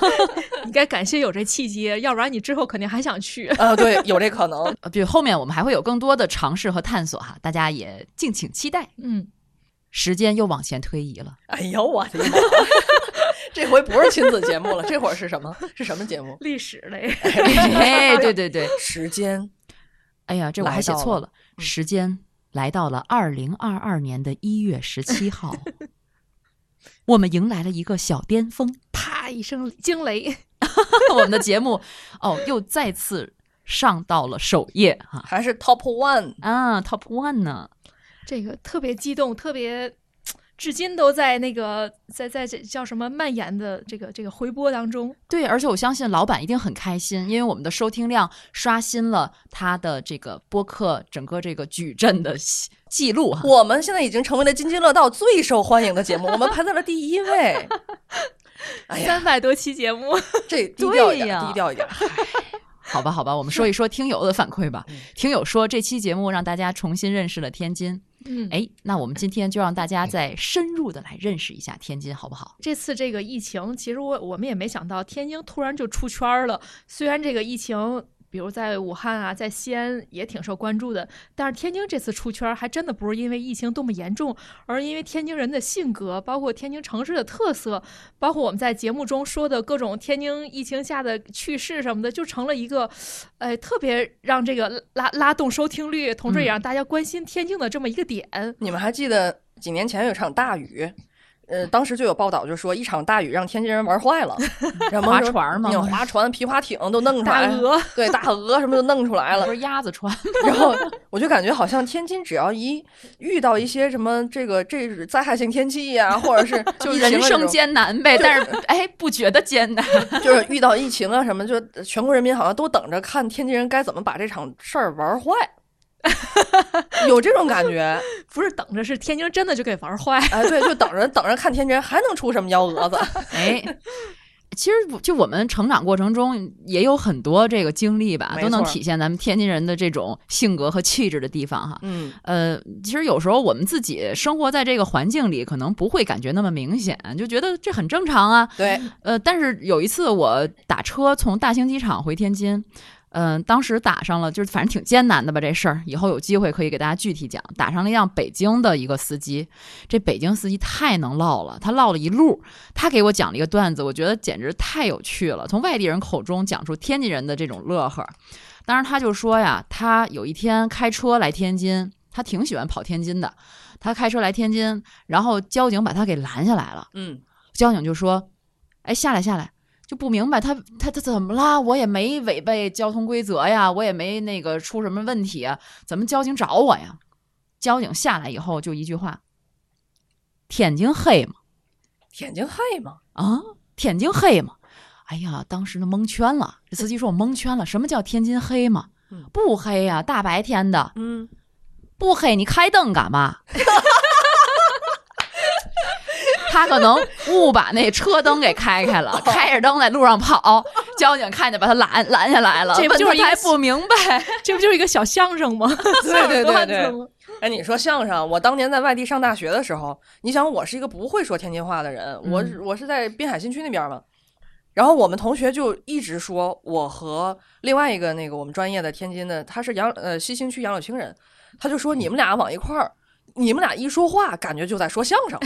你该感谢有这契机，要不然你之后肯定还想去。
呃，对，有这可能。
呃对，后面我们还会有更多的尝试和探索哈，大家也敬请期待。
嗯，
时间又往前推移了，
哎呦我的妈！这回不是亲子节目了，这会儿是什么？是什么节目？
历史类。
哎，对对对，
时间
哎呀，这我还写错了，时间来到了二零二二年的一月十七号，我们迎来了一个小巅峰，
啪一声惊雷，
我们的节目哦又再次上到了首页哈
还是 top one。
啊，Top One 呢？
这个特别激动，特别。至今都在那个在在这叫什么蔓延的这个这个回播当中，
对，而且我相信老板一定很开心，因为我们的收听量刷新了他的这个播客整个这个矩阵的记记录。
我们现在已经成为了津津乐道最受欢迎的节目，我们排在了第一位。哎呀，
三百多期节目，
这低调一点，
对呀
低调一点。
好吧，好吧，我们说一说听友的反馈吧。听友说这期节目让大家重新认识了天津。
嗯，
哎，那我们今天就让大家再深入的来认识一下天津，好不好？
这次这个疫情，其实我我们也没想到天津突然就出圈儿了。虽然这个疫情，比如在武汉啊，在西安也挺受关注的，但是天津这次出圈儿还真的不是因为疫情多么严重，而因为天津人的性格，包括天津城市的特色，包括我们在节目中说的各种天津疫情下的趣事什么的，就成了一个，哎，特别让这个拉拉动收听率，同时也让大家关心天津的这么一个点。
你们还记得几年前有场大雨？呃，当时就有报道，就说一场大雨让天津人玩坏了，然后
划船吗
划船、皮划艇都弄出来，
大鹅，
对，大鹅什么都弄出来了
不。是鸭子船，
然后我就感觉好像天津只要一遇到一些什么这个这是灾害性天气呀、或者是
就人生艰难呗。但是哎，不觉得艰难。
就是遇到疫情啊什么，就全国人民好像都等着看天津人该怎么把这场事儿玩坏，有这种感觉。
不是等着，是天津真的就给玩坏。
哎，对，就等着 等着看天津人还能出什么幺蛾子。
哎，其实就我们成长过程中也有很多这个经历吧，都能体现咱们天津人的这种性格和气质的地方哈。
嗯，
呃，其实有时候我们自己生活在这个环境里，可能不会感觉那么明显，就觉得这很正常啊。
对，
呃，但是有一次我打车从大兴机场回天津，嗯、当时打上了，就是反正挺艰难的吧这事儿，以后有机会可以给大家具体讲。打上了一辆北京的一个司机，这北京司机太能唠了，他唠了一路，他给我讲了一个段子，我觉得简直太有趣了，从外地人口中讲出天津人的这种乐呵。当时他就说呀，他有一天开车来天津，他挺喜欢跑天津的，他开车来天津，然后交警把他给拦下来了。
嗯，
交警就说：“哎，下来下来。”就不明白他他他怎么啦？我也没违背交通规则呀，我也没那个出什么问题啊，怎么交警找我呀？交警下来以后就一句话：“天津黑吗？
天津黑吗？
啊，天津黑吗？”哎呀，当时那蒙圈了。这司机说：“我蒙圈了，什么叫天津黑吗？
嗯
不黑呀、大白天的
嗯，
不黑，你开灯干嘛？” 他可能误把那车灯给开开了，开着灯在路上跑，交警看见把他拦拦下来了，
这不
还不明白？
这不就是一个小相声吗？
对对对对？哎，你说相声，我当年在外地上大学的时候，你想我是一个不会说天津话的人，我
嗯
我是在滨海新区那边嘛，然后我们同学就一直说我和另外一个那个我们专业的天津的，他是杨呃西青区杨柳青人，他就说你们俩往一块儿，你们俩一说话，感觉就在说相声。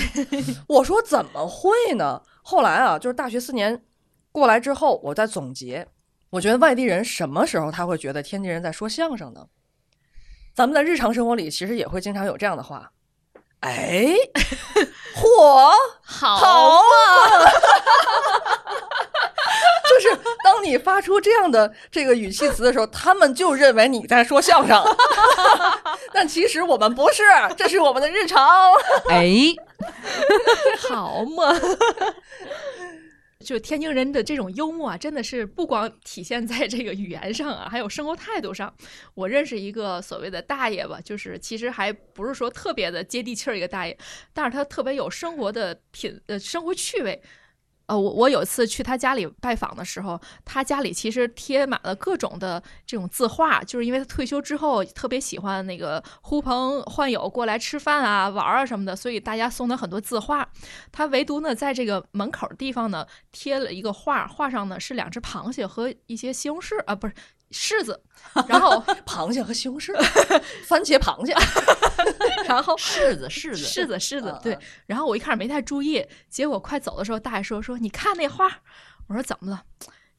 我说怎么会呢？后来啊，就是大学四年过来之后，我在总结，我觉得外地人什么时候他会觉得天津人在说相声呢？咱们在日常生活里其实也会经常有这样的话，哎，嚯，
好
好啊！就是当你发出这样的这个语气词的时候，他们就认为你在说相声，但其实我们不是，这是我们的日常。
哎，
好嘛。就天津人的这种幽默啊，真的是不光体现在这个语言上啊，还有生活态度上。我认识一个所谓的大爷吧，就是其实还不是说特别的接地气儿一个大爷，但是他特别有生活的品呃生活趣味。呃，我我有一次去他家里拜访的时候，他家里其实贴满了各种的这种字画，就是因为他退休之后特别喜欢那个呼朋唤友过来吃饭啊、玩儿啊什么的，所以大家送他很多字画。他唯独呢，在这个门口地方呢贴了一个画，画上呢是两只螃蟹和一些西红柿啊，不是柿子，然后
螃蟹和西红柿，番茄螃蟹，
然后
柿子柿子
柿子柿子
嗯，
对。然后我一开始没太注意，结果快走的时候，大爷说说你看那花，我说怎么了？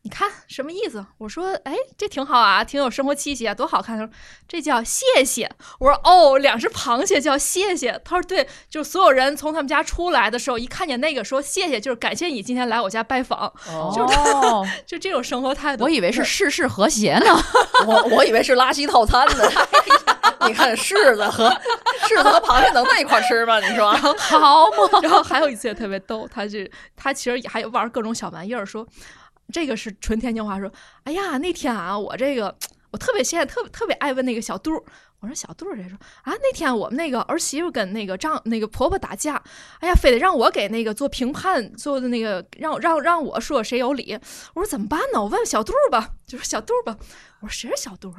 你看什么意思？我说，哎，这挺好啊，挺有生活气息啊，多好看。他说，这叫谢谢。我说，哦，两只螃蟹叫谢谢。他说，对，就是所有人从他们家出来的时候，一看见那个说谢谢，就是感谢你今天来我家拜访，
哦，
就这种生活态度。
我以为是世事和谐呢，
我我以为是垃圾套餐呢。你看柿子和柿子和螃蟹能在一块吃吗？你说
好嘛？
然后还有一次也特别逗，他就他其实也还玩各种小玩意儿，说。这个是纯天津话，说，哎呀，那天啊，我这个我特别现在特别特别爱问那个小杜，我说小杜谁说啊？那天我们那个儿媳妇跟那个丈那个婆婆打架，哎呀，非得让我给那个做评判，做的那个让让让我说谁有理。我说怎么办呢？我问小杜吧，就说小杜吧。我说谁是小杜？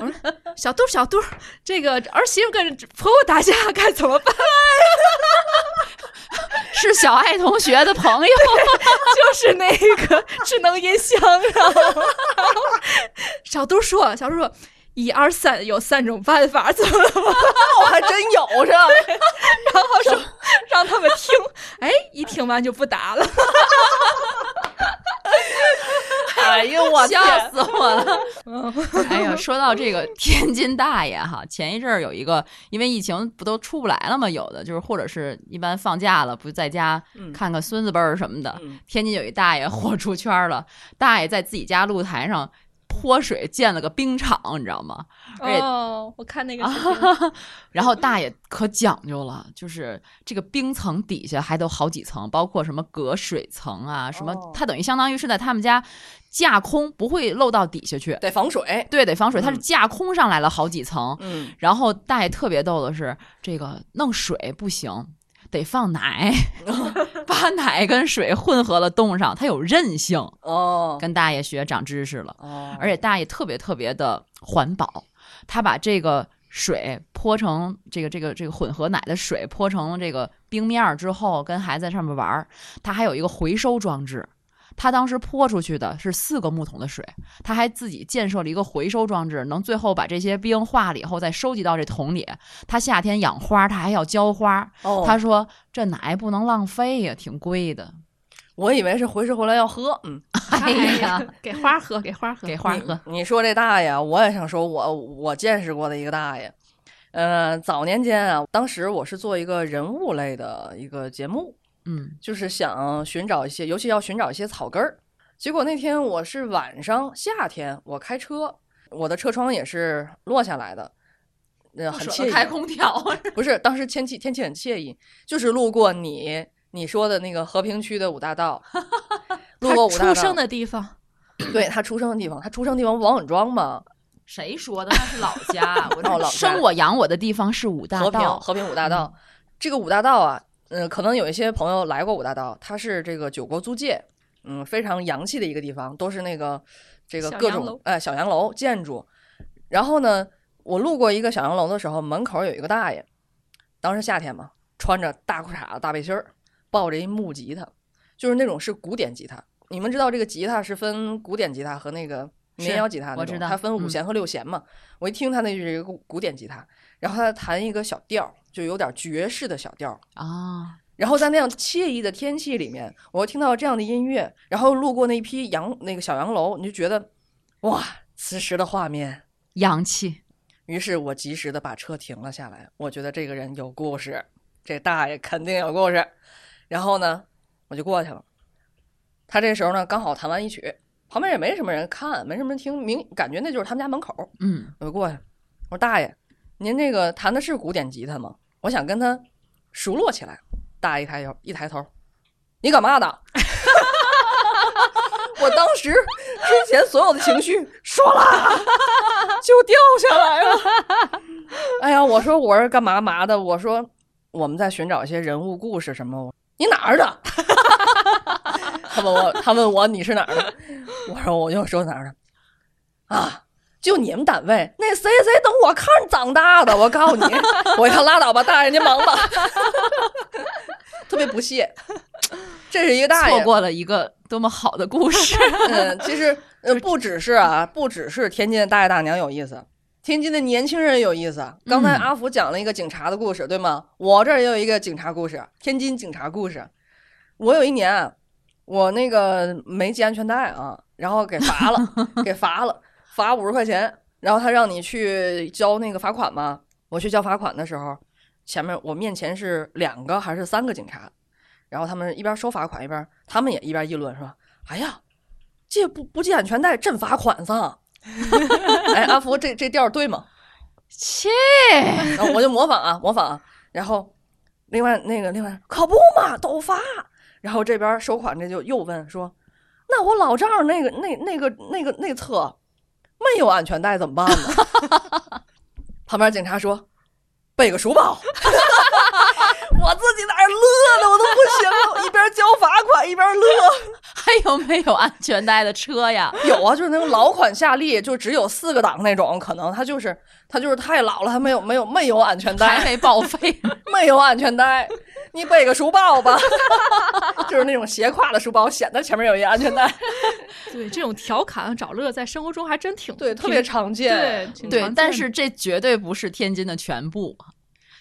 我说 小杜小杜，这个儿媳妇跟婆婆打架该怎么办？
是小爱同学的朋友，
就是那个智能音箱啊。小杜说：“小杜说，一二三，有三种办法，怎么了？
我还真有是吧？
然后说让他们听，哎，一听完就不答了。
哎呦，我
笑死我了！哎呀，说到这个天津大爷哈，前一阵儿有一个，因为疫情不都出不来了吗？有的就是或者是一般放假了，不在家看看孙子辈儿什么的。天津有一大爷火出圈了，大爷在自己家露台上。泼水建了个冰场，你知道吗？
哦，我看那个。
然后大爷可讲究了，就是这个冰层底下还都好几层，包括什么隔水层啊，什么，它等于相当于是在他们家架空，不会漏到底下去，
得防水。
对，得防水，它是架空上来了好几层。
嗯。
然后大爷特别逗的是，这个弄水不行。得放奶，把奶跟水混合了冻上，它有韧性
哦。
跟大爷学长知识了哦，而且大爷特别特别的环保，他把这个水泼成这个这个这个混合奶的水泼成这个冰面之后，跟孩子在上面玩，他还有一个回收装置。他当时泼出去的是四个木桶的水，他还自己建设了一个回收装置，能最后把这些冰化了以后再收集到这桶里。他夏天养花，他还要浇花。他说这奶不能浪费呀，挺贵的。
我以为是回收回来要喝，嗯，
哎呀，
给花喝，给花喝，
给花喝。
你说这大爷，我也想说，我我见识过的一个大爷。呃，早年间啊，当时我是做一个人物类的一个节目。
嗯，
就是想寻找一些，尤其要寻找一些草根儿。结果那天我是晚上，夏天，我开车，我的车窗也是落下来的，呃，很惬意。
开空调
不是，当时天气天气很惬意，就是路过你你说的那个和平区的五大道，路过五大
道出生的地方，
对他出生的地方，他出生地方王稳庄嘛？
谁说的？那是老家，我老生我养我的地方是五大道，
和平和平五大道。这个五大道啊。嗯，可能有一些朋友来过五大道，它是这个九国租界，嗯，非常洋气的一个地方，都是那个这个各种哎小洋楼建筑。然后呢，我路过一个小洋楼的时候，门口有一个大爷，当时夏天嘛，穿着大裤衩、大背心儿，抱着一木吉他，就是那种是古典吉他。你们知道这个吉他是分古典吉他和那个民谣吉他
那种，
它分五弦和六弦嘛。我一听他那就是一个古典吉他，然后他弹一个小调。就有点爵士的小调
啊，
然后在那样惬意的天气里面，我又听到这样的音乐，然后路过那一批洋那个小洋楼，你就觉得哇，此时的画面
洋气。
于是我及时的把车停了下来，我觉得这个人有故事，这大爷肯定有故事。然后呢，我就过去了。他这时候呢，刚好弹完一曲，旁边也没什么人看，没什么人听，明感觉那就是他们家门口。
嗯，
我就过去，我说大爷，您这个弹的是古典吉他吗？我想跟他熟络起来，大一抬头，一抬头，你干嘛的？我当时之前所有的情绪唰啦就掉下来了。哎呀，我说我是干嘛嘛的？我说我们在寻找一些人物故事什么？你哪儿的？他问我，他问我你是哪儿的？我说我就说哪儿的啊。就你们单位那谁谁等我看长大的，我告诉你，我要拉倒吧，大爷您忙吧，特别不屑。这是一个大
爷错过了一个多么好的故事。
嗯，其实呃不只是啊，不只是天津的大爷大娘有意思，天津的年轻人有意思。刚才阿福讲了一个警察的故事，对吗？我这儿也有一个警察故事，天津警察故事。我有一年，我那个没系安全带啊。然后给罚了，给罚了，罚五十块钱。然后他让你去交那个罚款嘛。我去交罚款的时候，前面我面前是两个还是三个警察，然后他们一边收罚款一边，他们也一边议论说：“哎呀，这不不系安全带真罚款上。”哎，阿福，这这调对吗？
切，
然后我就模仿啊，模仿啊。然后另外那个另外可不嘛，都罚。然后这边收款这就又问说：“那我老丈人那个那那个那个那侧没有安全带怎么办呢？” 旁边警察说：“背个书包。”我自己在那儿乐的我都不行了，一边交罚款一边乐。
还有没有安全带的车呀？
有啊，就是那种老款夏利，就只有四个档那种，可能它就是它就是太老了，它没有没有没有安全带，
还没报废，
没有安全带。你背个书包吧，就是那种斜挎的书包，显得前面有一个安全带。
对，这种调侃找乐，在生活中还真挺
对，特别常见。
对
对，但是这绝对不是天津的全部。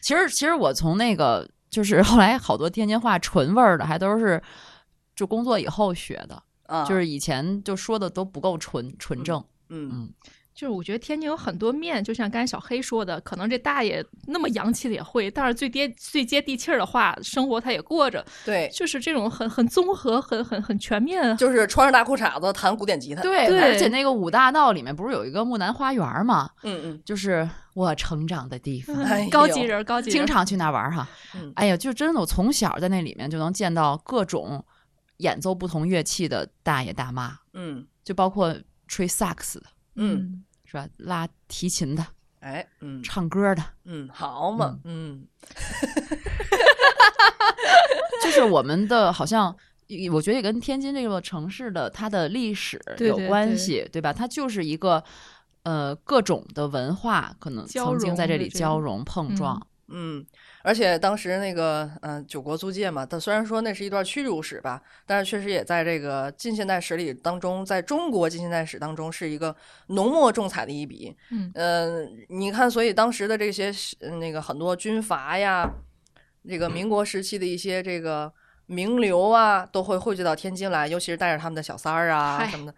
其实，其实我从那个就是后来好多天津话纯味儿的，还都是就工作以后学的，
啊，
就是以前就说的都不够纯纯正。
嗯
嗯，
就是我觉得天津有很多面，就像刚才小黑说的，可能这大爷那么洋气的也会，但是最接最接地气儿的话，生活他也过着，
对，
就是这种很很综合、很很很全面。
就是穿着大裤衩子弹古典吉他。
对，
对
而且那个五大道里面不是有一个木兰花园吗？
嗯嗯，
就是我成长的地方，
哎
高级人，高级人，
经常去那玩儿哈。
嗯
哎呀，就真的我从小在那里面就能见到各种演奏不同乐器的大爷大妈，
嗯
就包括吹萨克斯的，
嗯，
是吧？拉提琴的，
哎，嗯
唱歌的，
嗯，好嘛，嗯
就是我们的好像。我觉得也跟天津这个城市的它的历史有
对对对
关系，对吧？它就是一个呃各种的文化可能曾经在这里交融碰撞。
嗯，而且当时那个嗯、呃九国租界嘛，它虽然说那是一段屈辱史吧，但是确实也在这个近现代史里当中，在中国近现代史当中是一个浓墨重彩的一笔。
嗯
呃，你看，所以当时的这些呃那个很多军阀呀，这个民国时期的一些这个名流啊，都会汇聚到天津来，尤其是带着他们的小三儿啊什么的。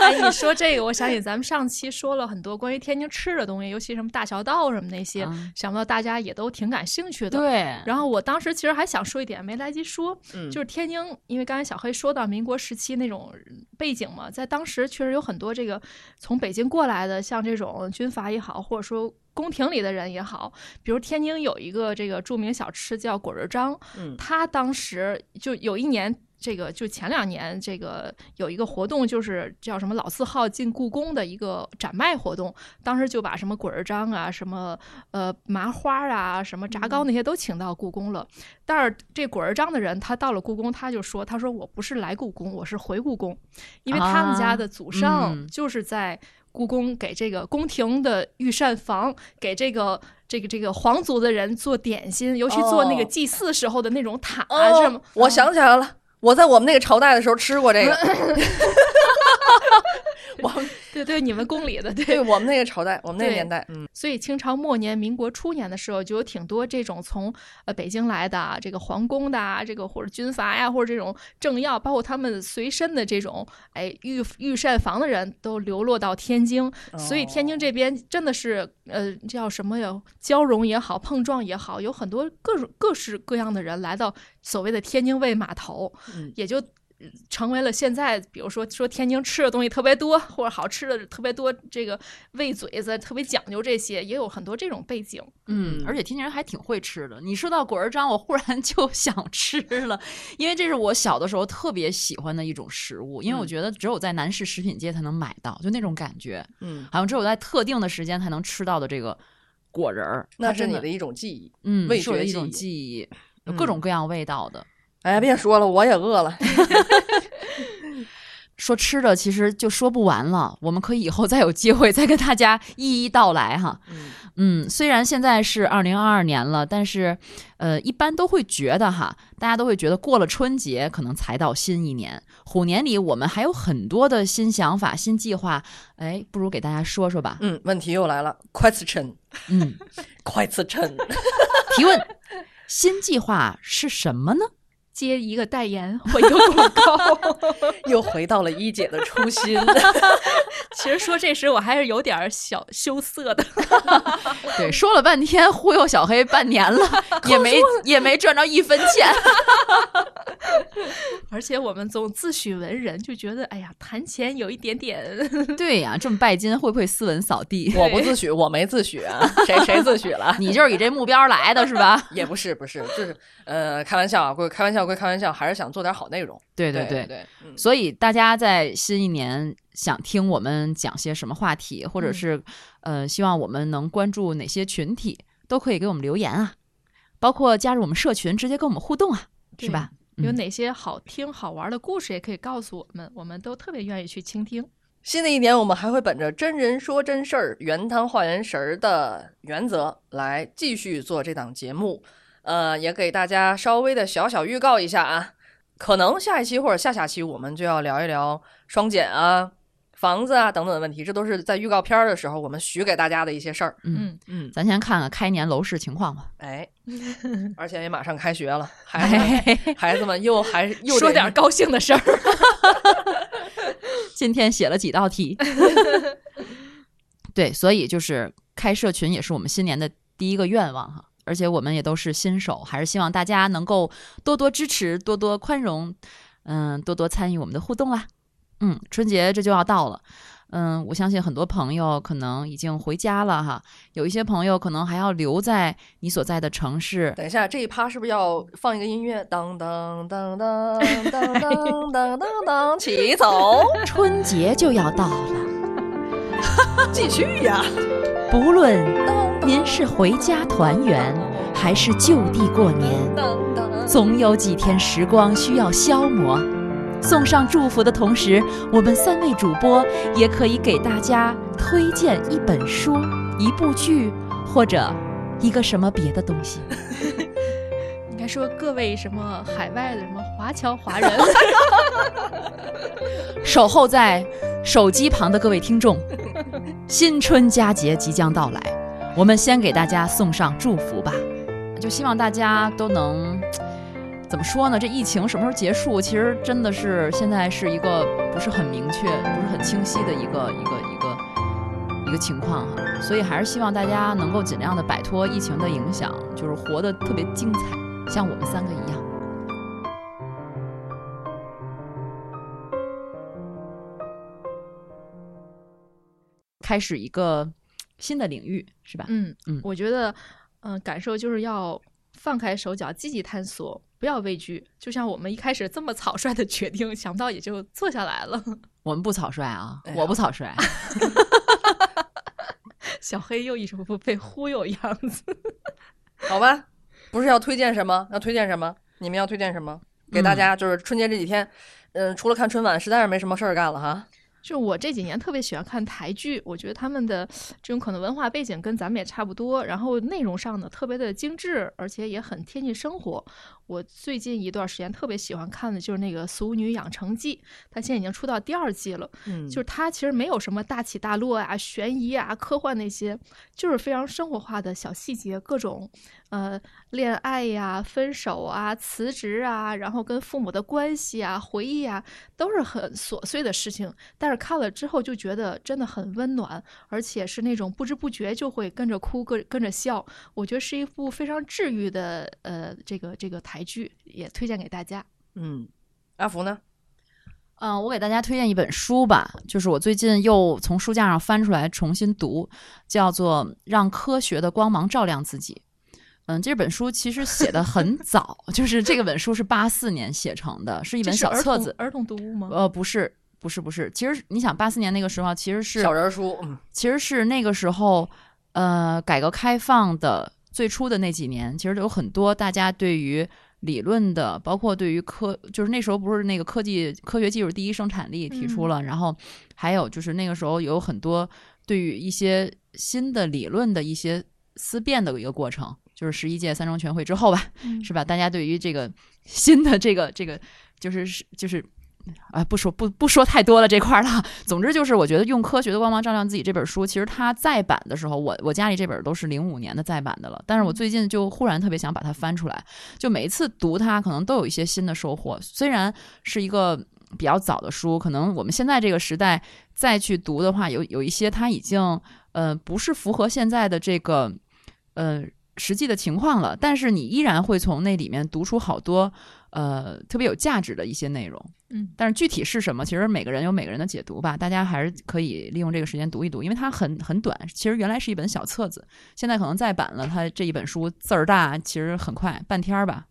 哎，你说这个，我想起咱们上期说了很多关于天津吃的东西，尤其什么大桥道什么那些，
嗯
想不到大家也都挺感兴趣的。
对，
然后我当时其实还想说一点，没来及说，
嗯，
就是天津，因为刚才小黑说到民国时期那种背景嘛，在当时确实有很多这个从北京过来的，像这种军阀也好，或者说宫廷里的人也好，比如天津有一个这个著名小吃叫果仁张，
嗯
他当时就有一年。这个就前两年，这个有一个活动，就是叫什么老字号进故宫的一个展卖活动，当时就把什么果仁张啊、什么呃麻花啊、什么炸糕那些都请到故宫了。但是这果仁张的人，他到了故宫，他就说：“他说我不是来故宫，我是回故宫，因为他们家
啊
的祖上
嗯
就是在故宫给这个宫廷的御膳房，给这个这个这个皇族的人做点心，尤其做那个
哦
祭祀时候的那种塔，
哦
这么
我想起来了，我在我们那个朝代的时候吃过这个。我们
对对，你们宫里的对。
对我们那个朝代，我们那个年代，嗯。
所以清朝末年、民国初年的时候，就有挺多这种从呃北京来的啊这个皇宫的啊，这个或者军阀呀，或者这种政要，包括他们随身的这种哎御御膳房的人都流落到天津，所以天津这边真的是呃叫什么呀，交融也好，碰撞也好，有很多各种各式各样的人来到所谓的天津卫码头，
嗯。
也就。呃成为了现在，比如说说天津吃的东西特别多，或者好吃的特别多，这个喂嘴子特别讲究，这些也有很多这种背景。
嗯，
嗯而且天津人还挺会吃的。你说到果仁章，我忽然 就想吃了，因为这是我小的时候特别喜欢的一种食物，因为我
嗯
觉得只有在南市食品街才能买到，就那种感觉，
嗯，
好像只有在特定的时间才能吃到的这个果仁儿。
那是你的一种记忆。
嗯，
味
觉的一种
记忆，
有
嗯
各种各样味道的。
哎呀，别说了，我也饿了。
说吃的其实就说不完了，我们可以以后再有机会再跟大家一一道来哈。
嗯
嗯，虽然现在是二零二二年了，但是，呃，一般都会觉得哈，大家都会觉得过了春节可能才到新一年。虎年里我们还有很多的新想法、新计划，哎，不如给大家说说吧。
嗯，问题又来了，question，question，
嗯，提问：新计划是什么呢？
接一个代言或一个广告。
又回到了一姐的初心。
其实说这时我还是有点儿小羞涩的。
对，说了半天忽悠小黑半年了，也没也没赚着一分钱。
而且我们总自诩文人，就觉得哎呀，谈钱有一点点。
对呀，这么拜金，会不会斯文扫地？
我不自诩，我没自诩啊，谁谁自诩了？
你就是以这目标来的是吧？
也不是，不是，就是呃，开玩笑啊，归开玩笑归开玩笑，还是想做点好内容。
对对
对对，嗯
所以大家在新一年想听我们讲些什么话题，或者
嗯
是、呃，希望我们能关注哪些群体，都可以给我们留言啊，包括加入我们社群，直接跟我们互动啊，是吧？嗯
有哪些好听好玩的故事，也可以告诉我们，我们都特别愿意去倾听。
新的一年，我们还会本着真人说真事儿、原汤化原食儿的原则来继续做这档节目。呃，也给大家稍微的小小预告一下啊，可能下一期或者下下期我们就要聊一聊双减啊、房子啊等等的问题，这都是在预告片儿的时候我们许给大家的一些事儿。
嗯
嗯，
嗯，
咱先看看开年楼市情况吧。
哎，而且也马上开学了，孩子们，
哎，
孩子们又还 又
说点高兴的事儿。
今天写了几道题。对，所以就是开社群也是我们新年的第一个愿望哈，而且我们也都是新手，还是希望大家能够多多支持，多多宽容，嗯，多多参与我们的互动啦。嗯，春节这就要到了。嗯，我相信很多朋友可能已经回家了哈，有一些朋友可能还要留在你所在的城市。
等一下，这一趴是不是要放一个音乐？当当当当当当 当当当，起走，
春节就要到了，
继续呀！
不论您是回家团圆，还是就地过年，总有几天时光需要消磨。送上祝福的同时，我们三位主播也可以给大家推荐一本书、一部剧，或者一个什么别的东西。
应该说各位什么海外的什么华侨华人，
守候在手机旁的各位听众，新春佳节即将到来，我们先给大家送上祝福吧，就希望大家都能。怎么说呢？这疫情什么时候结束？其实真的是现在是一个不是很明确、不是很清晰的一个一个一个一个情况哈。所以还是希望大家能够尽量的摆脱疫情的影响，就是活得特别精彩，像我们三个一样。开始一个新的领域，是吧？
嗯
嗯
我觉得，嗯、感受就是要放开手脚，积极探索，不要畏惧。就像我们一开始这么草率的决定，想不到也就做下来了。
我们不草率啊，
哎
我不草率。
小黑又一副被忽悠样子。
好吧，不是要推荐什么？要推荐什么？你们要推荐什么？给大家就是春节这几天，嗯，除了看春晚，实在是没什么事儿干了哈。
就我这几年特别喜欢看台剧，我觉得他们的这种可能文化背景跟咱们也差不多，然后内容上呢特别的精致，而且也很贴近生活。我最近一段时间特别喜欢看的就是那个《俗女养成记》，它现在已经出到第二季了。
嗯
就是它其实没有什么大起大落啊、悬疑啊、科幻那些，就是非常生活化的小细节，各种呃恋爱呀、分手啊、辞职啊，然后跟父母的关系啊、回忆啊，都是很琐碎的事情。但是看了之后就觉得真的很温暖，而且是那种不知不觉就会跟着哭、跟跟着笑。我觉得是一部非常治愈的呃这个这个台剧，也推荐给大家。
嗯，阿福呢？
嗯，我给大家推荐一本书吧，就是我最近又从书架上翻出来重新读，叫做《让科学的光芒照亮自己》。嗯，这本书其实写的很 早，就是这个本书是八四年写成的，是一本小册子。
童儿童读物吗？
呃，不是，不是，不是。其实你想，八四年那个时候，其实是
小人书，嗯
其实是那个时候，呃，改革开放的最初的那几年，其实有很多大家对于理论的，包括对于科，就是那时候不是那个科技、科学技术第一生产力提出了，然后还有就是那个时候有很多对于一些新的理论的一些思辨的一个过程，就是十一届三中全会之后吧，
嗯
是吧？大家对于这个新的这个这个就是是就是啊，不说不不说太多了这块儿了。总之就是，我觉得用科学的光芒照亮自己这本书，其实它再版的时候，我我家里这本都是零五年的再版的了。但是我最近就忽然特别想把它翻出来，就每一次读它，可能都有一些新的收获。虽然是一个比较早的书，可能我们现在这个时代再去读的话，有有一些它已经呃不是符合现在的这个呃实际的情况了，但是你依然会从那里面读出好多呃特别有价值的一些内容。
嗯，
但是具体是什么，其实每个人有每个人的解读吧。大家还是可以利用这个时间读一读，因为它很很短。其实原来是一本小册子，现在可能再版了，它这一本书字儿大，其实很快，半天儿吧，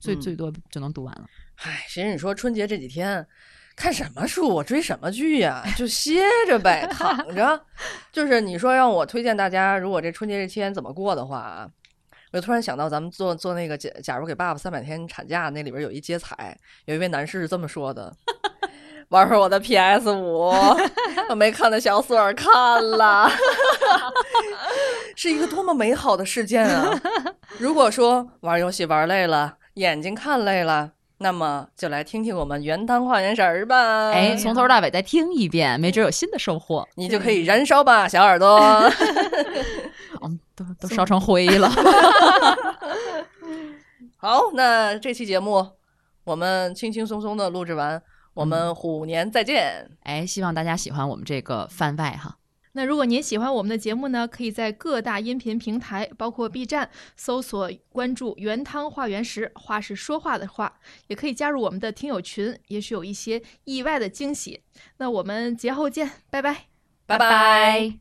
最
嗯
最多就能读完了。
唉，其实你说春节这几天看什么书，我追什么剧呀？就歇着呗，躺着。就是你说让我推荐大家，如果这春节这期间怎么过的话啊，我就突然想到咱们做做那个假假如给爸爸三百天产假那里边有一接彩，有一位男士是这么说的。玩会儿我的 PS 五，我没看的小锁儿看了，是一个多么美好的事件啊！如果说玩游戏玩累了，眼睛看累了，那么就来听听我们原汤化原食儿吧。
哎，从头到尾再听一遍，没准有新的收获。
你就可以燃烧吧，小耳朵。
嗯，都都烧成灰了。
好，那这期节目我们轻轻松松的录制完，我们虎年再见。
哎，希望大家喜欢我们这个番外哈。
那如果您喜欢我们的节目呢，可以在各大音频平台，包括 B 站，搜索关注“原汤化原食”，话是说话的话，也可以加入我们的听友群，也许有一些意外的惊喜。那我们节后见，拜拜。
拜
拜